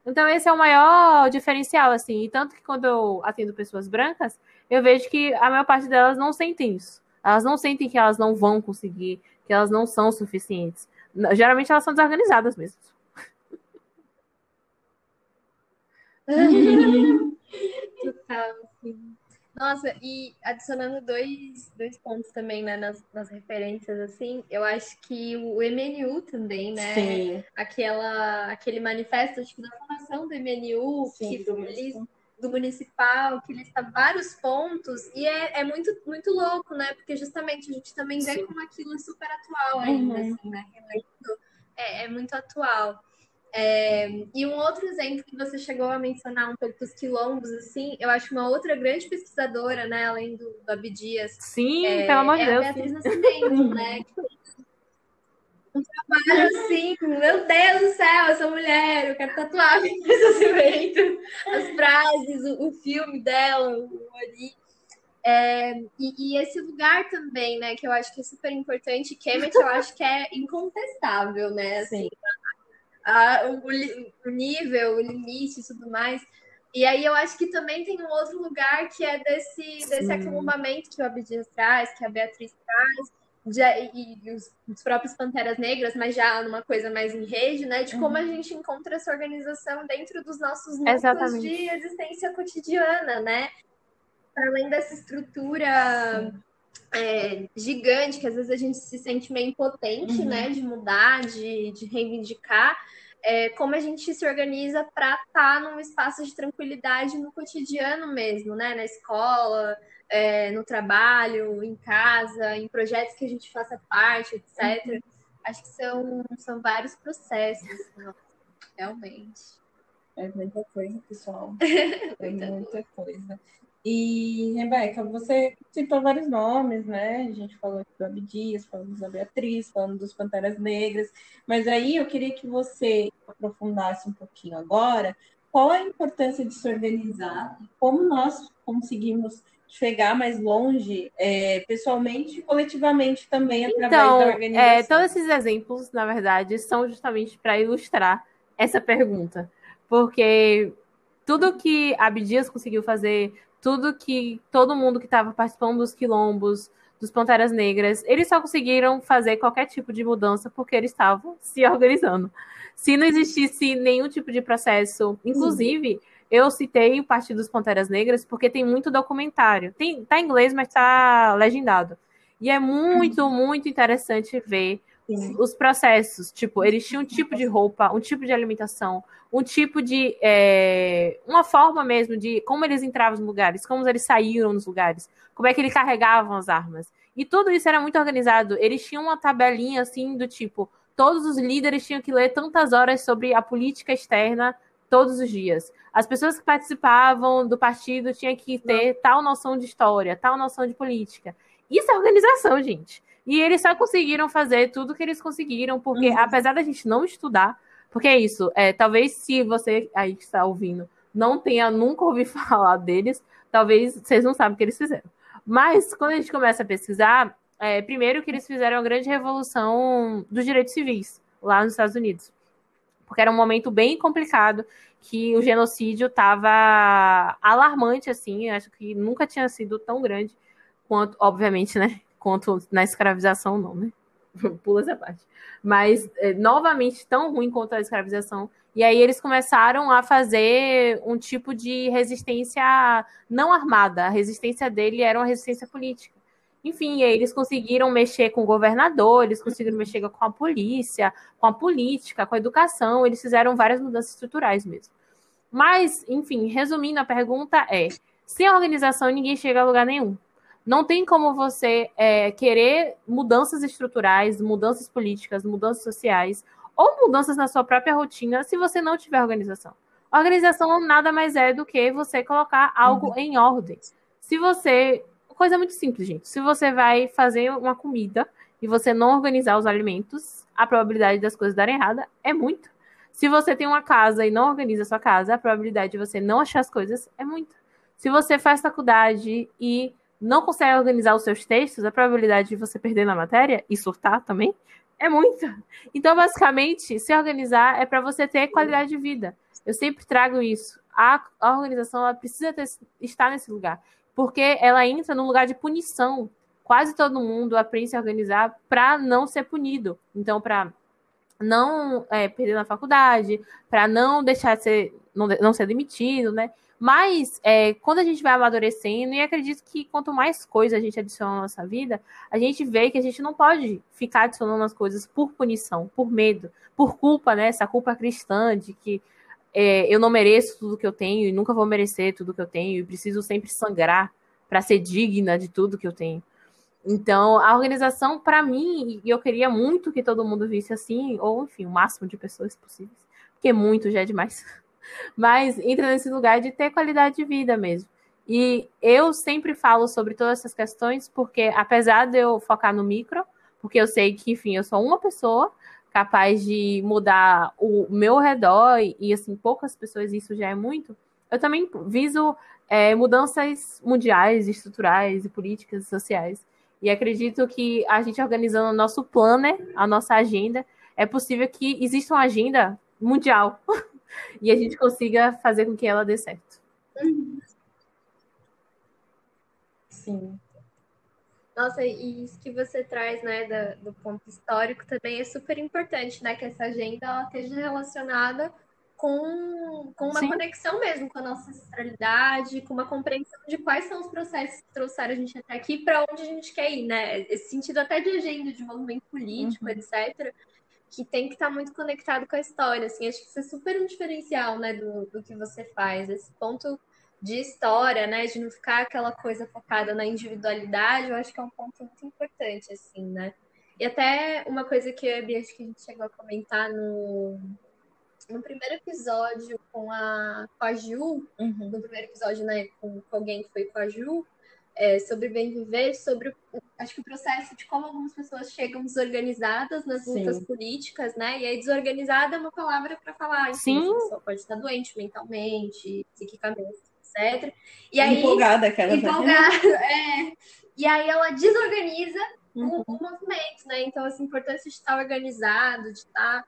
Então esse é o maior diferencial, assim. E tanto que quando eu atendo pessoas brancas, eu vejo que a maior parte delas não sentem isso. Elas não sentem que elas não vão conseguir, que elas não são suficientes. Geralmente elas são desorganizadas mesmo. *laughs* Total, sim. Nossa, e adicionando dois, dois pontos também, né, nas, nas referências, assim, eu acho que o MNU também, né? Sim. Aquela, aquele manifesto, que da fundação do MNU, Sim, que do lista- do municipal, que lista vários pontos, e é, é muito, muito louco, né? Porque justamente a gente também vê Sim. como aquilo é super atual ainda, Uhum. assim, né? É, é muito atual. É, e um outro exemplo que você chegou a mencionar um pouco dos quilombos, assim, eu acho uma outra grande pesquisadora, né, além do, do Abdias, Sim, é, pelo amor de é a Deus. Beatriz Nascimento, *laughs* né? Um trabalho assim, meu Deus do céu, essa mulher, eu quero tatuar a Beatriz Nascimento, as frases, o, o filme dela, o Ori. É, e, e esse lugar também, né, que eu acho que é super importante, Kemet, eu acho que é incontestável, né? Assim, a- o, o nível, o limite e tudo mais. E aí eu acho que também tem um outro lugar que é desse, desse Sim. acampamento que o Abdias traz, que a Beatriz traz, e, e os, os próprios Panteras Negras, mas já numa coisa mais em rede, né? De como a gente encontra essa organização dentro dos nossos núcleos de existência cotidiana, né? Para além dessa estrutura é, gigante, que às vezes a gente se sente meio impotente, Uhum. né? De mudar, de, de reivindicar. É, como a gente se organiza para estar num espaço de tranquilidade no cotidiano mesmo, né? Na escola, é, no trabalho, em casa, em projetos que a gente faça parte, etc. Acho que são, são vários processos, realmente. É muita coisa, pessoal. *laughs* É muita coisa. E, Rebeca, você citou vários nomes, né? A gente falou aqui do Abdias, falamos da Beatriz, falando dos Panteras Negras, mas aí eu queria que você aprofundasse um pouquinho agora qual a importância de se organizar como nós conseguimos chegar mais longe, é, pessoalmente e coletivamente também, através Então, da é, organização. todos esses exemplos, na verdade, são justamente para ilustrar essa pergunta. Porque tudo que Abdias conseguiu fazer, tudo que todo mundo que estava participando dos quilombos, dos Panteras Negras, eles só conseguiram fazer qualquer tipo de mudança porque eles estavam *laughs* se organizando. Se não existisse nenhum tipo de processo, inclusive, eu citei o Partido dos Panteras Negras porque tem muito documentário. Tem, tá em inglês, mas tá legendado. E é muito, muito interessante ver. Os processos. Tipo, eles tinham um tipo de roupa, um tipo de alimentação, um tipo de. É, uma forma mesmo de como eles entravam nos lugares, como eles saíram nos lugares, como é que eles carregavam as armas. E tudo isso era muito organizado. Eles tinham uma tabelinha assim do tipo: todos os líderes tinham que ler tantas horas sobre a política externa todos os dias. As pessoas que participavam do partido tinham que ter tal noção de história, tal noção de política. Isso é organização, gente. E eles só conseguiram fazer tudo que eles conseguiram, porque uhum. apesar da gente não estudar, porque é isso, é, talvez se você aí que está ouvindo não tenha nunca ouvido *laughs* falar deles, talvez vocês não sabem o que eles fizeram. Mas quando a gente começa a pesquisar, é, primeiro que eles fizeram uma grande revolução dos direitos civis lá nos Estados Unidos. Porque era um momento bem complicado, que o genocídio estava alarmante, assim, acho que nunca tinha sido tão grande quanto, obviamente, né? Quanto na escravização, não, né? *laughs* Pula essa parte. Mas, é, novamente, tão ruim quanto a escravização. E aí eles começaram a fazer um tipo de resistência não armada. A resistência dele era uma resistência política. Enfim, eles conseguiram mexer com o governador, eles conseguiram mexer com a polícia, com a política, com a educação, eles fizeram várias mudanças estruturais mesmo. Mas, enfim, resumindo, a pergunta é: sem organização, ninguém chega a lugar nenhum. Não tem como você é, querer mudanças estruturais, mudanças políticas, mudanças sociais ou mudanças na sua própria rotina se você não tiver organização. Organização nada mais é do que você colocar algo uhum. em ordem. Se você. Coisa muito simples, gente. Se você vai fazer uma comida e você não organizar os alimentos, a probabilidade das coisas darem errada é muito. Se você tem uma casa e não organiza a sua casa, a probabilidade de você não achar as coisas é muita. Se você faz faculdade e não consegue organizar os seus textos, a probabilidade de você perder na matéria e surtar também é muita. Então, basicamente, se organizar é para você ter qualidade de vida. Eu sempre trago isso. A, a organização ela precisa ter, estar nesse lugar, porque ela entra no lugar de punição. Quase todo mundo aprende a se organizar para não ser punido. Então, para não é, perder na faculdade, para não deixar de ser, não, não ser demitido, né? Mas é, quando a gente vai amadurecendo, e acredito que quanto mais coisas a gente adiciona na nossa vida, a gente vê que a gente não pode ficar adicionando as coisas por punição, por medo, por culpa, né? Essa culpa cristã de que é, eu não mereço tudo que eu tenho e nunca vou merecer tudo que eu tenho e preciso sempre sangrar para ser digna de tudo que eu tenho. Então, a organização, para mim, e eu queria muito que todo mundo visse assim, ou enfim, o máximo de pessoas possíveis, porque muito já é demais. *laughs* Mas entra nesse lugar de ter qualidade de vida mesmo. E eu sempre falo sobre todas essas questões, porque apesar de eu focar no micro, porque eu sei que, enfim, eu sou uma pessoa capaz de mudar o meu redor, e, assim, poucas pessoas, isso já é muito, eu também viso é, mudanças mundiais, estruturais e políticas sociais. E acredito que a gente organizando o nosso planner, a nossa agenda, é possível que exista uma agenda mundial *laughs* e a gente consiga fazer com que ela dê certo. Sim. Nossa, e isso que você traz, né, do, do ponto histórico também é super importante, né, que essa agenda ela esteja relacionada com, com uma Sim. conexão mesmo com a nossa ancestralidade, com uma compreensão de quais são os processos que trouxeram a gente até aqui, para onde a gente quer ir, né? Esse sentido até de agenda, de movimento político, uhum. etc que tem que estar tá muito conectado com a história, assim, acho que isso é super um diferencial, né, do, do que você faz, esse ponto de história, né, de não ficar aquela coisa focada na individualidade, eu acho que é um ponto muito importante, assim, né, e até uma coisa que eu e a Bia, acho que a gente chegou a comentar no, no primeiro episódio com a, com a Ju, uhum. no primeiro episódio, né, com, com alguém que foi com a Ju, é, sobre bem viver, sobre acho que o processo de como algumas pessoas chegam desorganizadas nas lutas Sim. políticas, né? E aí desorganizada é uma palavra para falar, Sim. a pessoa pode estar doente mentalmente, psiquicamente, etc. E aí empolgada aquela empolgada, *laughs* é. E aí ela desorganiza uhum. o, o, movimento, né? Então essa importância de estar organizado, de estar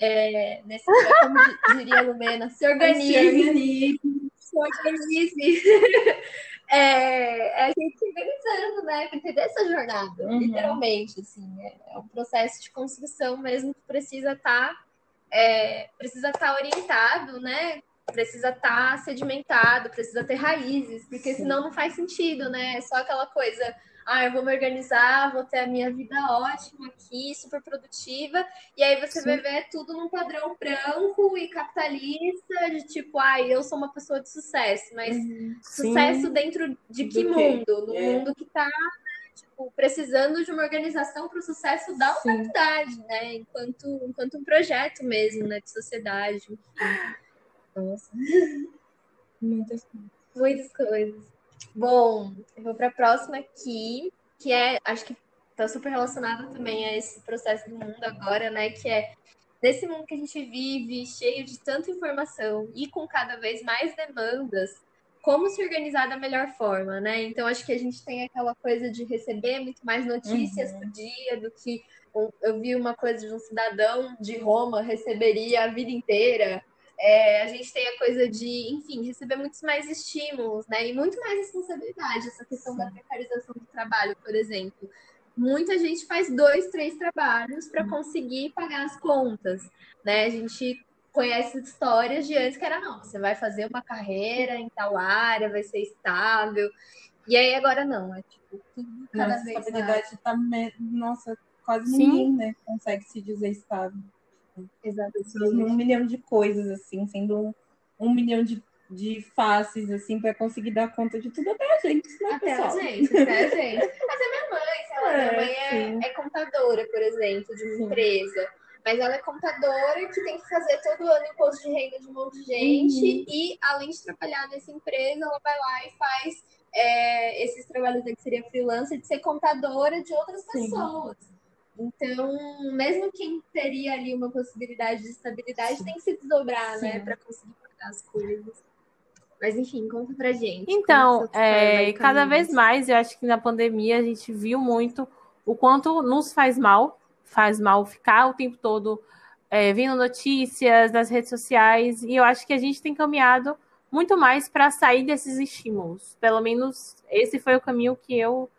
é, nesse, como diria a Lumena, se organize. Se organize. Se organize. *laughs* é, é a gente se organizando, né? Para entender essa jornada, uhum. literalmente, assim. É, é, um processo de construção mesmo que precisa estar tá, é, precisa estar tá orientado, né? precisa estar tá sedimentado, precisa ter raízes, porque Sim. senão não faz sentido, né? É só aquela coisa, ah, eu vou me organizar, vou ter a minha vida ótima aqui, super produtiva, e aí você Sim. vai ver tudo num padrão branco e capitalista, de tipo, ah, eu sou uma pessoa de sucesso, mas uhum. sucesso dentro de que mundo? No é. mundo que está tipo, precisando de uma organização para o sucesso da humanidade, né? Enquanto, enquanto um projeto mesmo, né? De sociedade. Nossa. Muitas coisas. Muitas coisas. Bom, eu vou para a próxima aqui, que é, acho que está super relacionada também a esse processo do mundo agora, né? Que é nesse mundo que a gente vive, cheio de tanta informação e com cada vez mais demandas, como se organizar da melhor forma, né? Então acho que a gente tem aquela coisa de receber muito mais notícias uhum. por dia do que eu vi uma coisa de um cidadão de Roma receberia a vida inteira. É, a gente tem a coisa de, enfim, receber muitos mais estímulos, né? E muito mais responsabilidade, essa questão Sim. da precarização do trabalho, por exemplo. Muita gente faz dois, três trabalhos para uhum. conseguir pagar as contas, né? A gente conhece histórias de antes que era não, você vai fazer uma carreira em tal área, vai ser estável. E aí agora não, é tipo, tudo cada nossa, vez estabilidade mais. Tá, nossa, quase Sim. ninguém, né, consegue se dizer estável. Exatamente. Um milhão de coisas, assim, sendo um, um milhão de, de faces, assim, para conseguir dar conta de tudo até a gente, né, até pessoal? a gente, até a *laughs* gente. Mas a minha mãe, sei lá, é, minha mãe é, é, contadora, por exemplo, de uma sim. empresa. Mas ela é contadora que tem que fazer todo ano imposto de renda de um monte de gente. Uhum. E, além de trabalhar nessa empresa, ela vai lá e faz é, esses trabalhos que seria freelancer, de ser contadora de outras pessoas. Então, mesmo quem teria ali uma possibilidade de estabilidade, Sim. tem que se desdobrar, né, Sim. né, para conseguir pagar as coisas. Mas enfim, conta pra gente. Então, é, cada vez mais, eu acho que na pandemia a gente viu muito o quanto nos faz mal faz mal ficar o tempo todo é, vendo notícias nas redes sociais. E eu acho que a gente tem caminhado muito mais para sair desses estímulos. Pelo menos esse foi o caminho que eu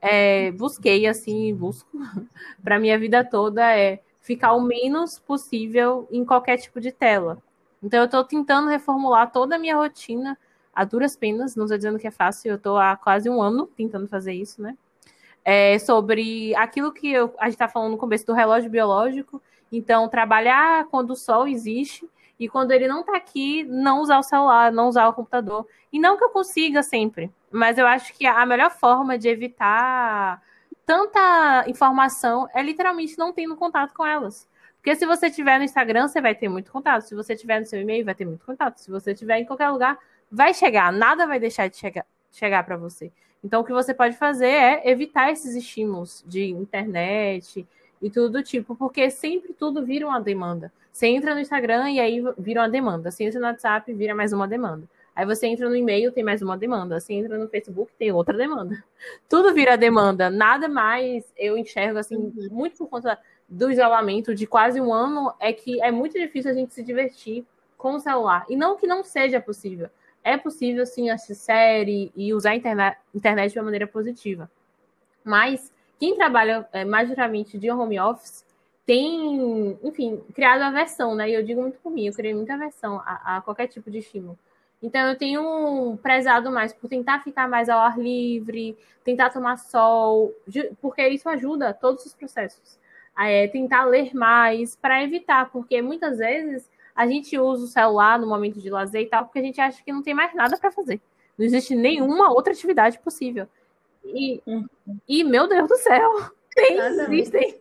é, busquei, assim, busco *laughs* para minha vida toda, é ficar o menos possível em qualquer tipo de tela. Então eu estou tentando reformular toda a minha rotina a duras penas, não estou dizendo que é fácil, eu estou há quase um ano tentando fazer isso, né? é, sobre aquilo que eu, a gente está falando no começo do relógio biológico. Então, trabalhar quando o sol existe e quando ele não está aqui, não usar o celular, não usar o computador. E não que eu consiga sempre, mas eu acho que a melhor forma de evitar tanta informação é literalmente não tendo contato com elas. Porque se você tiver no Instagram, você vai ter muito contato. Se você tiver no seu e-mail, vai ter muito contato. Se você tiver em qualquer lugar, vai chegar. Nada vai deixar de chegar, chegar para você. Então, o que você pode fazer é evitar esses estímulos de internet e tudo do tipo, porque sempre tudo vira uma demanda. Você entra no Instagram e aí vira uma demanda. Você entra no WhatsApp, vira mais uma demanda. Aí você entra no e-mail, tem mais uma demanda. Você entra no Facebook, tem outra demanda. *laughs* Tudo vira demanda. Nada mais eu enxergo assim, uhum. muito por conta do isolamento de quase um ano, é que é muito difícil a gente se divertir com o celular. E não que não seja possível é possível sim assistir série e usar a internet, internet de uma maneira positiva. Mas quem trabalha é, majoritariamente de home office tem, enfim, criado aversão, né? E eu digo muito por mim, eu criei muita aversão a, a qualquer tipo de estímulo. Então eu tenho prezado mais por tentar ficar mais ao ar livre, tentar tomar sol, porque isso ajuda todos os processos. É, tentar ler mais para evitar, porque muitas vezes a gente usa o celular no momento de lazer e tal, porque a gente acha que não tem mais nada para fazer. Não existe nenhuma outra atividade possível. E, uhum. e meu Deus do céu, *laughs* tem, existem.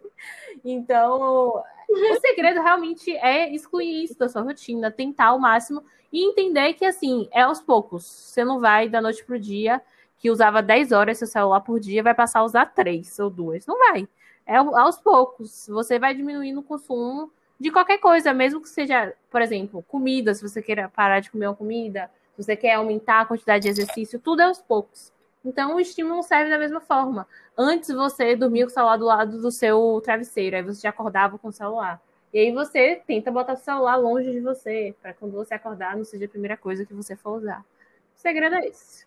Então, o segredo realmente é excluir isso da sua rotina, tentar ao máximo e entender que, assim, é aos poucos. Você não vai da noite pro dia, que usava 10 horas seu celular por dia, vai passar a usar 3 ou 2. Não vai. É aos poucos. Você vai diminuindo o consumo de qualquer coisa, mesmo que seja, por exemplo, comida, se você queira parar de comer uma comida, se você quer aumentar a quantidade de exercício, tudo é aos poucos. Então, o estímulo serve da mesma forma. Antes você dormia com o celular do lado do seu travesseiro, aí você já acordava com o celular. E aí você tenta botar o celular longe de você, para quando você acordar não seja a primeira coisa que você for usar. O segredo é esse.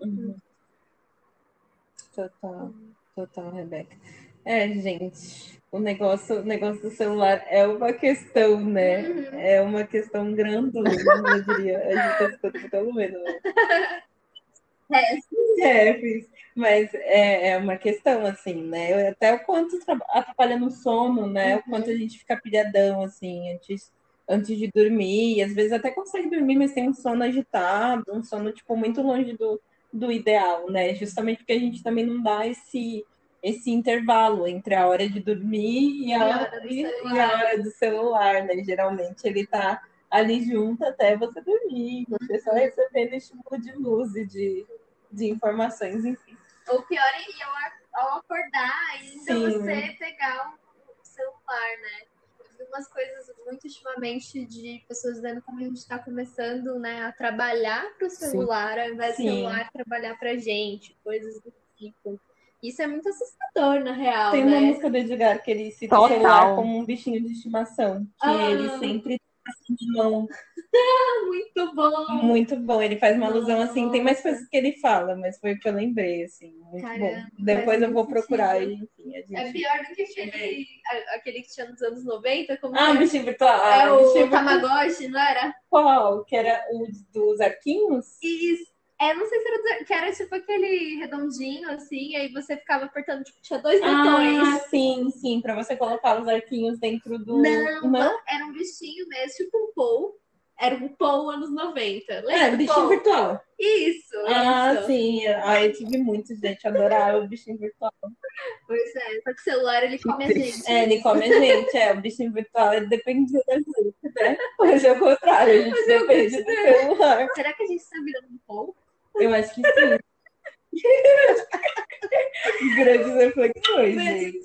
Uhum. Total. Total, Rebeca. É, gente, o negócio, o negócio do celular é uma questão, né? Uhum. É uma questão grandona, eu diria. A gente tá escutando pelo menos. Né? *laughs* É, fiz. Mas é, é uma questão, assim, né? Até o quanto atrapalha no sono, né? O quanto a gente fica pilhadão, assim, antes, antes de dormir. E às vezes até consegue dormir, mas tem um sono agitado, um sono, tipo, muito longe do, do ideal, né? Justamente porque a gente também não dá esse, esse intervalo entre a hora de dormir e a, E a hora do e- celular. e a hora do celular, né? Geralmente ele tá ali junto até você dormir, você só recebendo estímulo de luz e de, de informações, enfim. Ou pior, e ao, ao acordar, ainda Sim. você pegar o celular, né? Eu vi umas coisas muito ultimamente de pessoas dizendo como a gente está começando né, a trabalhar para o celular, ao invés Sim. do celular trabalhar para gente, coisas do tipo. Isso é muito assustador, na real, Tem uma né? música do Edgar que ele cita o Total. celular como um bichinho de estimação, que Ah. ele sempre assim de mão. *laughs* Muito bom! Muito bom, ele faz uma alusão assim, tem mais coisas que ele fala, mas foi o que eu lembrei, assim, muito Caramba, bom. Depois eu vou procurar e, enfim, a gente... É pior do que aquele, aquele que tinha nos anos 90, como Ah, o bichinho virtual. é Ah, o. Tamagotchi, não era? Qual? Que era o dos arquinhos? Isso. É, não sei se era, que era tipo aquele redondinho, assim, aí você ficava apertando, tipo, tinha dois Ah, botões. sim, sim, para você colocar os arquinhos dentro do. Não, era um bichinho mesmo, tipo um Pou. Era um Pou anos 90. Lembra? É, do bichinho Pou? virtual. Isso, Ah, isso. sim. Ah, eu tive muito, gente. Adorava o bichinho virtual. Pois é, só que o celular ele come a gente. É, ele come a gente. É, o bichinho virtual ele depende da gente, né? Hoje é o contrário, a gente Hoje é depende do celular. Será que a gente tá virando um Pou? Eu acho que sim. *laughs* Grandes reflexões, gente.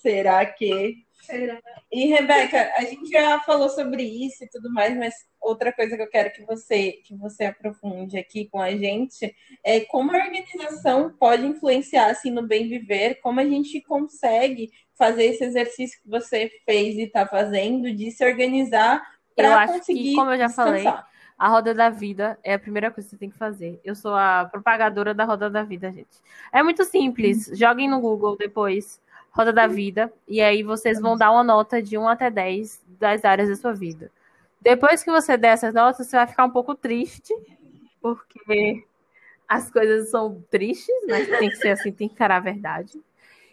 Será que Será? E, Rebeca, a gente já falou sobre isso e tudo mais, mas outra coisa que eu quero que você, que você aprofunde aqui com a gente é como a organização pode influenciar assim, no bem viver, como a gente consegue fazer esse exercício que você fez e está fazendo, de se organizar Eu para acho conseguir que, como eu já falei, descansar. A roda da vida é a primeira coisa que você tem que fazer. Eu sou a propagadora da roda da vida, gente. É muito simples. Joguem no Google depois roda da vida e aí vocês vão dar uma nota de 1 até 10 das áreas da sua vida. Depois que você der essas notas, você vai ficar um pouco triste, porque as coisas são tristes, mas tem que ser assim, tem que encarar a verdade.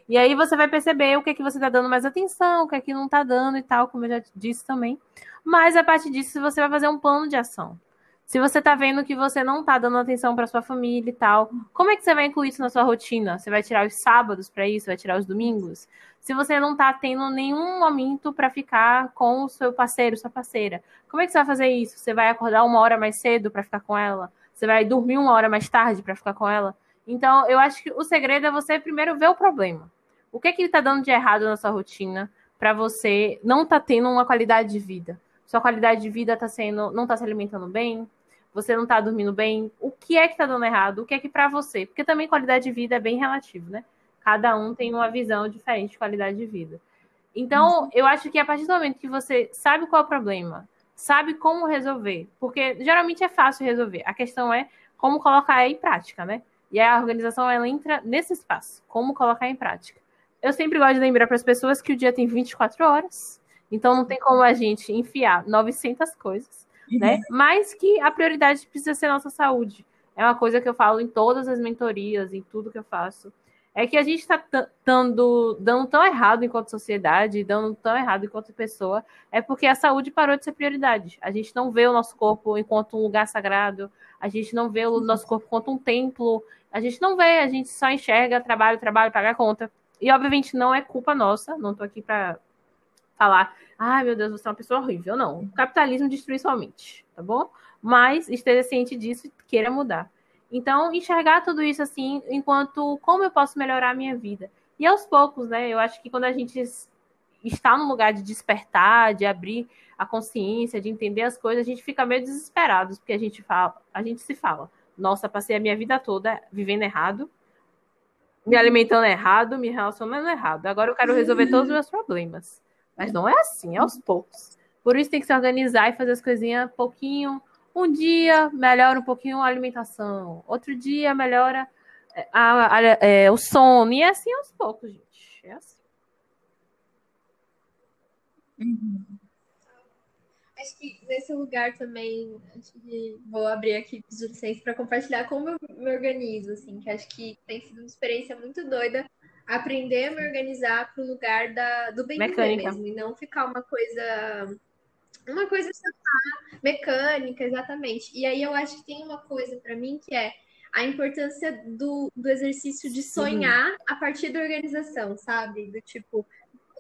E aí você vai perceber o que é que você está dando mais atenção, o que é que não está dando e tal, como eu já disse também. Mas a partir disso, você vai fazer um plano de ação. Se você tá vendo que você não tá dando atenção para sua família e tal, como é que você vai incluir isso na sua rotina? Você vai tirar os sábados para isso? Vai tirar os domingos? Se você não tá tendo nenhum momento para ficar com o seu parceiro, sua parceira, como é que você vai fazer isso? Você vai acordar uma hora mais cedo para ficar com ela? Você vai dormir uma hora mais tarde para ficar com ela? Então, eu acho que o segredo é você primeiro ver o problema. O que é que tá dando de errado na sua rotina para você não tá tendo uma qualidade de vida? Sua qualidade de vida tá sendo, não tá se alimentando bem, você não tá dormindo bem. O que é que tá dando errado? O que é que para você? Porque também qualidade de vida é bem relativo, né? Cada um tem uma visão diferente de qualidade de vida. Então, eu acho que a partir do momento que você sabe qual é o problema, sabe como resolver, porque geralmente é fácil resolver. A questão é como colocar em prática, né? E a organização ela entra nesse espaço, como colocar em prática. Eu sempre gosto de lembrar para as pessoas que o dia tem 24 horas, então não tem como a gente enfiar 900 coisas, né? Mas que a prioridade precisa ser nossa saúde. É uma coisa que eu falo em todas as mentorias, em tudo que eu faço. É que a gente está dando, dando tão errado enquanto sociedade, dando tão errado enquanto pessoa, é porque a saúde parou de ser prioridade. A gente não vê o nosso corpo enquanto um lugar sagrado, a gente não vê o nosso corpo enquanto um templo, a gente não vê, a gente só enxerga trabalho, trabalho, pagar conta. E obviamente não é culpa nossa, não tô aqui para falar, ai meu Deus, você é uma pessoa horrível. Não, o capitalismo destrui sua mente, tá bom? Mas esteja ciente disso e queira mudar. Então, enxergar tudo isso assim, enquanto como eu posso melhorar a minha vida. E aos poucos, né? Eu acho que quando a gente está no lugar de despertar, de abrir a consciência, de entender as coisas, a gente fica meio desesperados, porque a gente fala, a gente se fala, nossa, passei a minha vida toda vivendo errado, me alimentando errado, me relacionando errado. Agora eu quero resolver todos os meus problemas. Mas não é assim, é aos poucos. Por isso tem que se organizar e fazer as coisinhas pouquinho. Um dia melhora um pouquinho a alimentação, outro dia melhora a, a, é, o sono, e é assim aos poucos, gente. É assim. Uhum. Acho que nesse lugar também, vou abrir aqui pedir licença para compartilhar como eu me organizo, assim, que acho que tem sido uma experiência muito doida aprender a me organizar para o lugar da, do bem mesmo, e não ficar uma coisa uma coisa mecânica, exatamente. E aí eu acho que tem uma coisa para mim que é a importância do, do exercício de sonhar Sim. a partir da organização, sabe? Do tipo,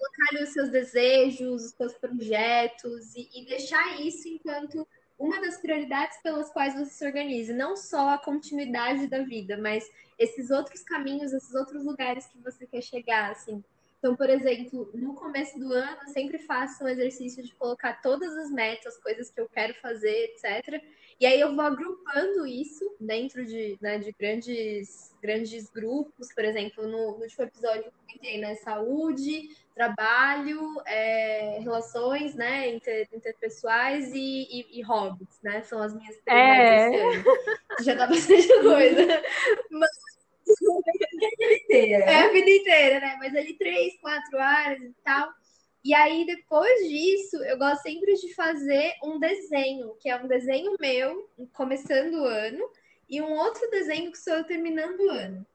colocar ali os seus desejos, os seus projetos e, e deixar isso enquanto uma das prioridades pelas quais você se organize, não só a continuidade da vida, mas esses outros caminhos, esses outros lugares que você quer chegar, assim. Então, por exemplo, no começo do ano, sempre faço um exercício de colocar todas as metas, coisas que eu quero fazer, etc. E aí eu vou agrupando isso dentro de, né, de grandes, grandes grupos. Por exemplo, no, no último episódio eu comentei, né? Saúde, trabalho, é, relações, né? Inter, interpessoais e, e, e, hobbies, né? São as minhas prioridades é. Já dá bastante coisa. Mas. *laughs* É a vida inteira, né? Mas ali três, quatro áreas e tal. E aí, depois disso, eu gosto sempre de fazer um desenho, que é um desenho meu, começando o ano, e um outro desenho que sou eu terminando o ano.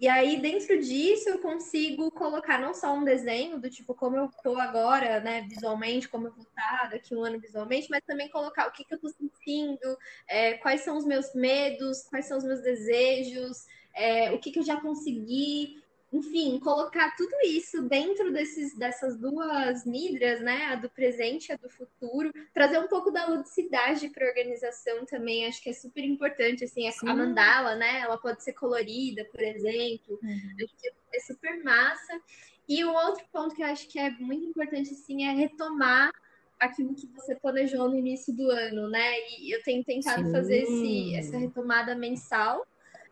E aí, dentro disso, eu consigo colocar não só um desenho do tipo como eu tô agora, né, visualmente, como eu vou estar daqui um ano visualmente, mas também colocar o que, que eu tô sentindo, é, quais são os meus medos, quais são os meus desejos, é, o que, que eu já consegui, enfim, colocar tudo isso dentro desses, dessas duas midras, né? A do presente e a do futuro, trazer um pouco da ludicidade para a organização também, acho que é super importante, assim, Sim. a mandala, né? Ela pode ser colorida, por exemplo, uhum. acho que é super massa. E um outro ponto que eu acho que é muito importante, assim, é retomar aquilo que você planejou no início do ano, né? E eu tenho tentado Sim. fazer esse, essa retomada mensal,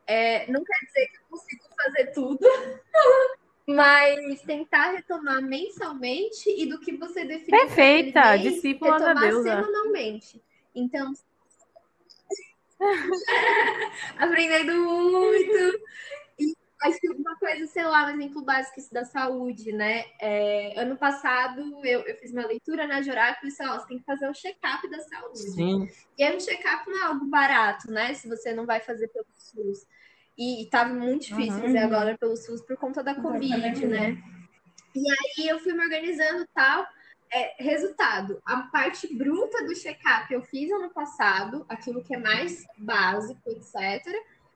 é, não quer dizer que consigo fazer tudo, *laughs* mas tentar retomar mensalmente e do que você definiu. Perfeita, discípula da deusa. semanalmente. Então, *laughs* aprendendo muito. E acho que uma coisa, sei lá, um exemplo básico isso da saúde, né? É, ano passado eu, eu fiz uma leitura na Joraco e disse, ó, você tem que fazer um check-up da saúde. Sim. E aí um check-up não é algo barato, né? Se você não vai fazer pelo SUS. E, estava muito difícil uhum. fazer agora pelo SUS por conta da Covid, né? E aí eu fui me organizando tal. É, resultado, a parte bruta do check-up eu fiz ano passado, aquilo que é mais básico, etc.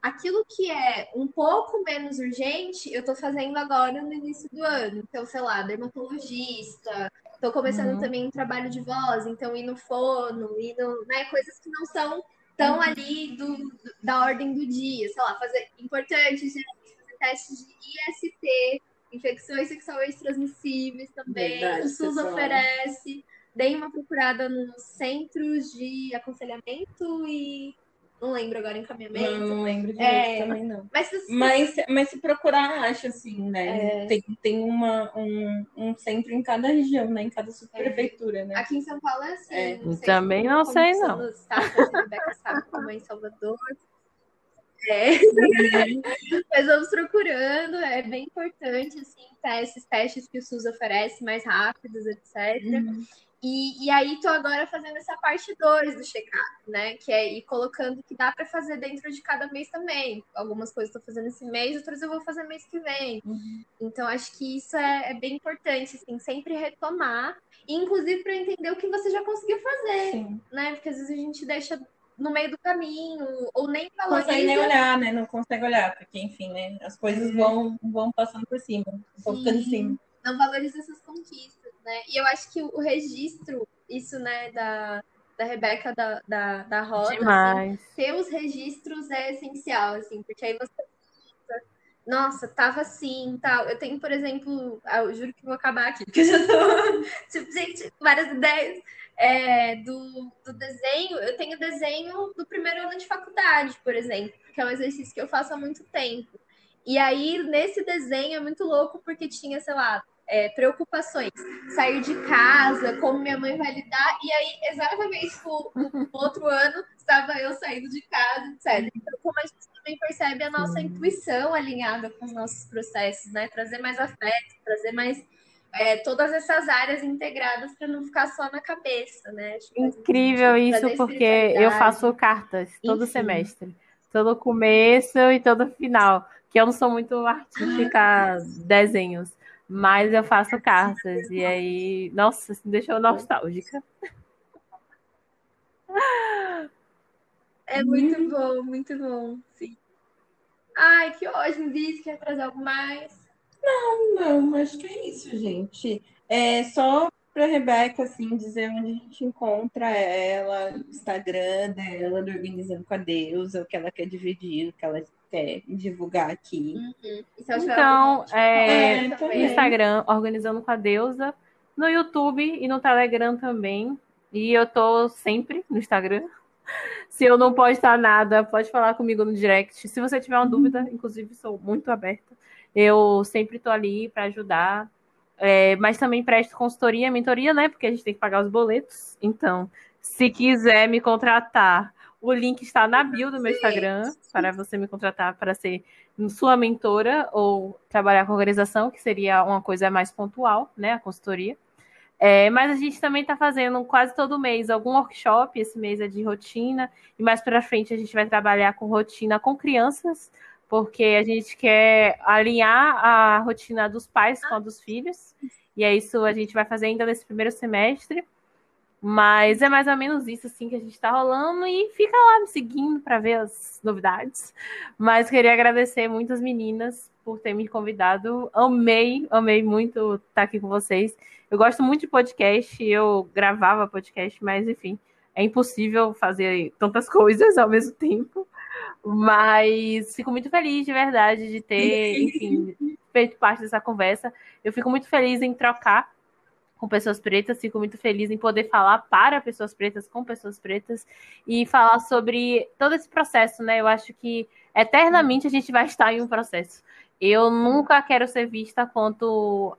Aquilo que é um pouco menos urgente, eu tô fazendo agora no início do ano. Então, sei lá, dermatologista, tô começando uhum. também um trabalho de voz, então ir no fono, ir no, né, coisas que não são estão ali do, da ordem do dia, sei lá, fazer importante fazer testes de IST, infecções sexualmente transmissíveis também. Verdade, o SUS pessoal. oferece. Dei uma procurada nos centros de aconselhamento e não lembro agora encaminhamento. Não, não lembro direito é, também, não. Mas, mas, mas, se procurar, acho assim, né? É. Tem, tem uma, um, um centro em cada região, né? Em cada subprefeitura, né? Aqui em São Paulo é assim. É. Não também não sei, não. No estado, a Rebeca sabe como é em Salvador. É. *laughs* Mas vamos procurando, é bem importante, assim, tá, esses testes que o SUS oferece mais rápidos, etc. Uhum. E, e aí tô agora fazendo essa parte 2 do check-up, né? Que é ir colocando que dá para fazer dentro de cada mês também. Algumas coisas estou fazendo esse mês, outras eu vou fazer mês que vem. Uhum. Então acho que isso é, é, bem importante, assim, sempre retomar, inclusive para entender o que você já conseguiu fazer, Sim. né? Porque às vezes a gente deixa no meio do caminho, ou nem valoriza. Não consegue nem olhar, né? Não consegue olhar, porque, enfim, né? As coisas vão, vão passando por cima, vão ficando em cima. Não valoriza essas conquistas né? E eu acho que o registro, isso, né, da, da Rebeca da, da, da Roda, assim, ter os registros é essencial, assim, porque aí você nossa, tava assim, tal. Eu tenho, por exemplo, ah, eu juro que vou acabar aqui, *laughs* porque eu já tô, tipo, gente, várias ideias. É, do, do desenho, eu tenho desenho do primeiro ano de faculdade, por exemplo, que é um exercício que eu faço há muito tempo. E aí, nesse desenho, é muito louco, porque tinha, sei lá, é, preocupações. Sair de casa, como minha mãe vai lidar. E aí, exatamente no, no outro ano, estava eu saindo de casa, etc. Então, como a gente também percebe a nossa Sim. intuição alinhada com os nossos processos, né? Trazer mais afeto, trazer mais é, todas essas áreas integradas para não ficar só na cabeça, né? Muito Incrível isso, porque eu faço cartas todo Enfim. semestre. Todo começo e todo final. Que eu não sou muito artística desenhos, mas eu faço cartas. E aí, nossa, isso me deixou nostálgica. É muito bom, muito bom, sim. Ai, que ótimo, Viz, quer trazer algo mais? Não, acho que é isso, gente. É só para Rebeca, assim, dizer onde a gente encontra ela, o Instagram dela, do Organizando com a Deusa, o que ela quer dividir, o que ela quer divulgar aqui. E tiver Então, última é, também? Instagram, Organizando com a Deusa, no YouTube e no Telegram também. E eu tô sempre no Instagram. *laughs* Se eu não postar nada, pode falar comigo no direct. Se você tiver uma dúvida, inclusive sou muito aberta. Eu sempre tô ali para ajudar. É, mas também presto consultoria, mentoria, né? Porque a gente tem que pagar os boletos. Então, se quiser me contratar, o link está na bio do meu Instagram para você me contratar para ser sua mentora ou trabalhar com organização, que seria uma coisa mais pontual, né? A consultoria. É, mas a gente também está fazendo quase todo mês algum workshop. Esse mês é de rotina, e mais para frente a gente vai trabalhar com rotina com crianças, porque a gente quer alinhar a rotina dos pais com a dos filhos. E é isso a gente vai fazer ainda nesse primeiro semestre. Mas é mais ou menos isso assim que a gente está rolando e fica lá me seguindo para ver as novidades. Mas queria agradecer muitas meninas por ter me convidado. Amei, amei muito estar aqui com vocês. Eu gosto muito de podcast, eu gravava podcast, mas enfim, é impossível fazer tantas *laughs* coisas ao mesmo tempo. Mas fico muito feliz de verdade de ter, *laughs* enfim, feito parte dessa conversa. Eu fico muito feliz em trocar com pessoas pretas, fico muito feliz em poder falar para pessoas pretas, com pessoas pretas, e falar sobre todo esse processo, né? Eu acho que eternamente a gente vai estar em um processo. Eu nunca quero ser vista quanto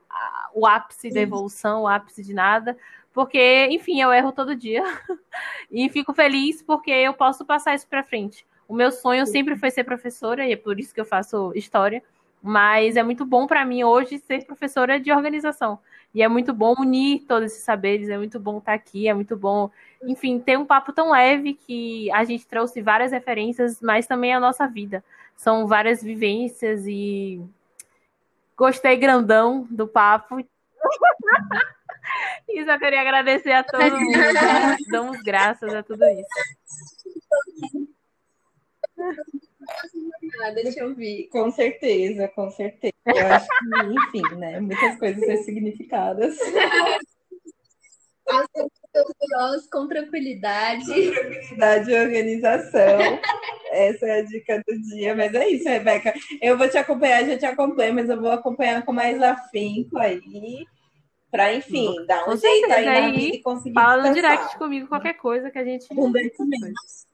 o ápice da evolução, o ápice de nada, porque, enfim, eu erro todo dia. *laughs* E fico feliz porque eu posso passar isso para frente. O meu sonho sempre foi ser professora, e é por isso que eu faço história. Mas é muito bom para mim hoje ser professora de organização. E é muito bom unir todos esses saberes, é muito bom estar aqui, é muito bom, enfim, ter um papo tão leve que a gente trouxe várias referências, mas também a nossa vida. São várias vivências e gostei grandão do papo. *laughs* E só queria agradecer a todo mundo. Damos graças a tudo isso. *laughs* Deixa eu ver. Com certeza, com certeza. Eu acho que, enfim, né? Muitas coisas ressignificadas. Orgulhosos, com tranquilidade. Tranquilidade e organização. Essa é a dica do dia. Mas é isso, Rebeca. Eu vou te acompanhar, já te acompanho, mas eu vou acompanhar com mais afinco aí. Pra, enfim, dar um Com jeito aí certeza, e conseguir Fala no direct comigo qualquer coisa que a gente. Abundantemente. Com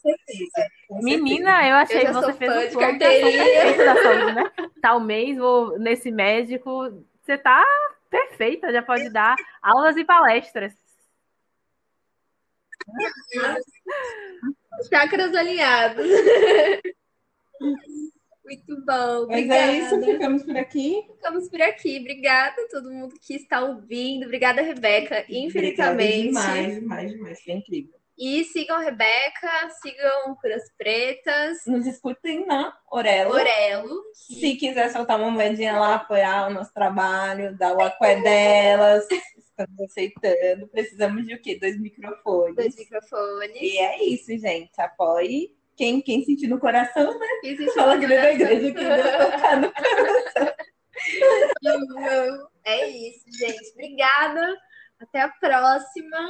certeza. com Menina, eu achei Eu que você fez um de carteirinha. da saúde, né? Tal mês, vou nesse médico. Você tá perfeita, já pode dar aulas e palestras. Chakras alinhados. Muito bom. Mas Obrigada. é isso, ficamos por aqui. Ficamos por aqui. Obrigada a todo mundo que está ouvindo. Obrigada, Rebeca, infinitamente. Obrigada Demais, demais, demais. Foi incrível. E sigam Rebeca, sigam Curas Pretas, Nos escutem na Orelo. Orelo. Se quiser soltar uma moedinha lá, apoiar o nosso trabalho, dar o aqué delas, estamos aceitando. Precisamos de o quê? Dois microfones. Dois microfones. E é isso, gente. Apoie quem, quem sentir no coração, né? Existe Fala uma que da igreja que Deus tocar no *laughs* É isso, gente. Obrigada. Até a próxima.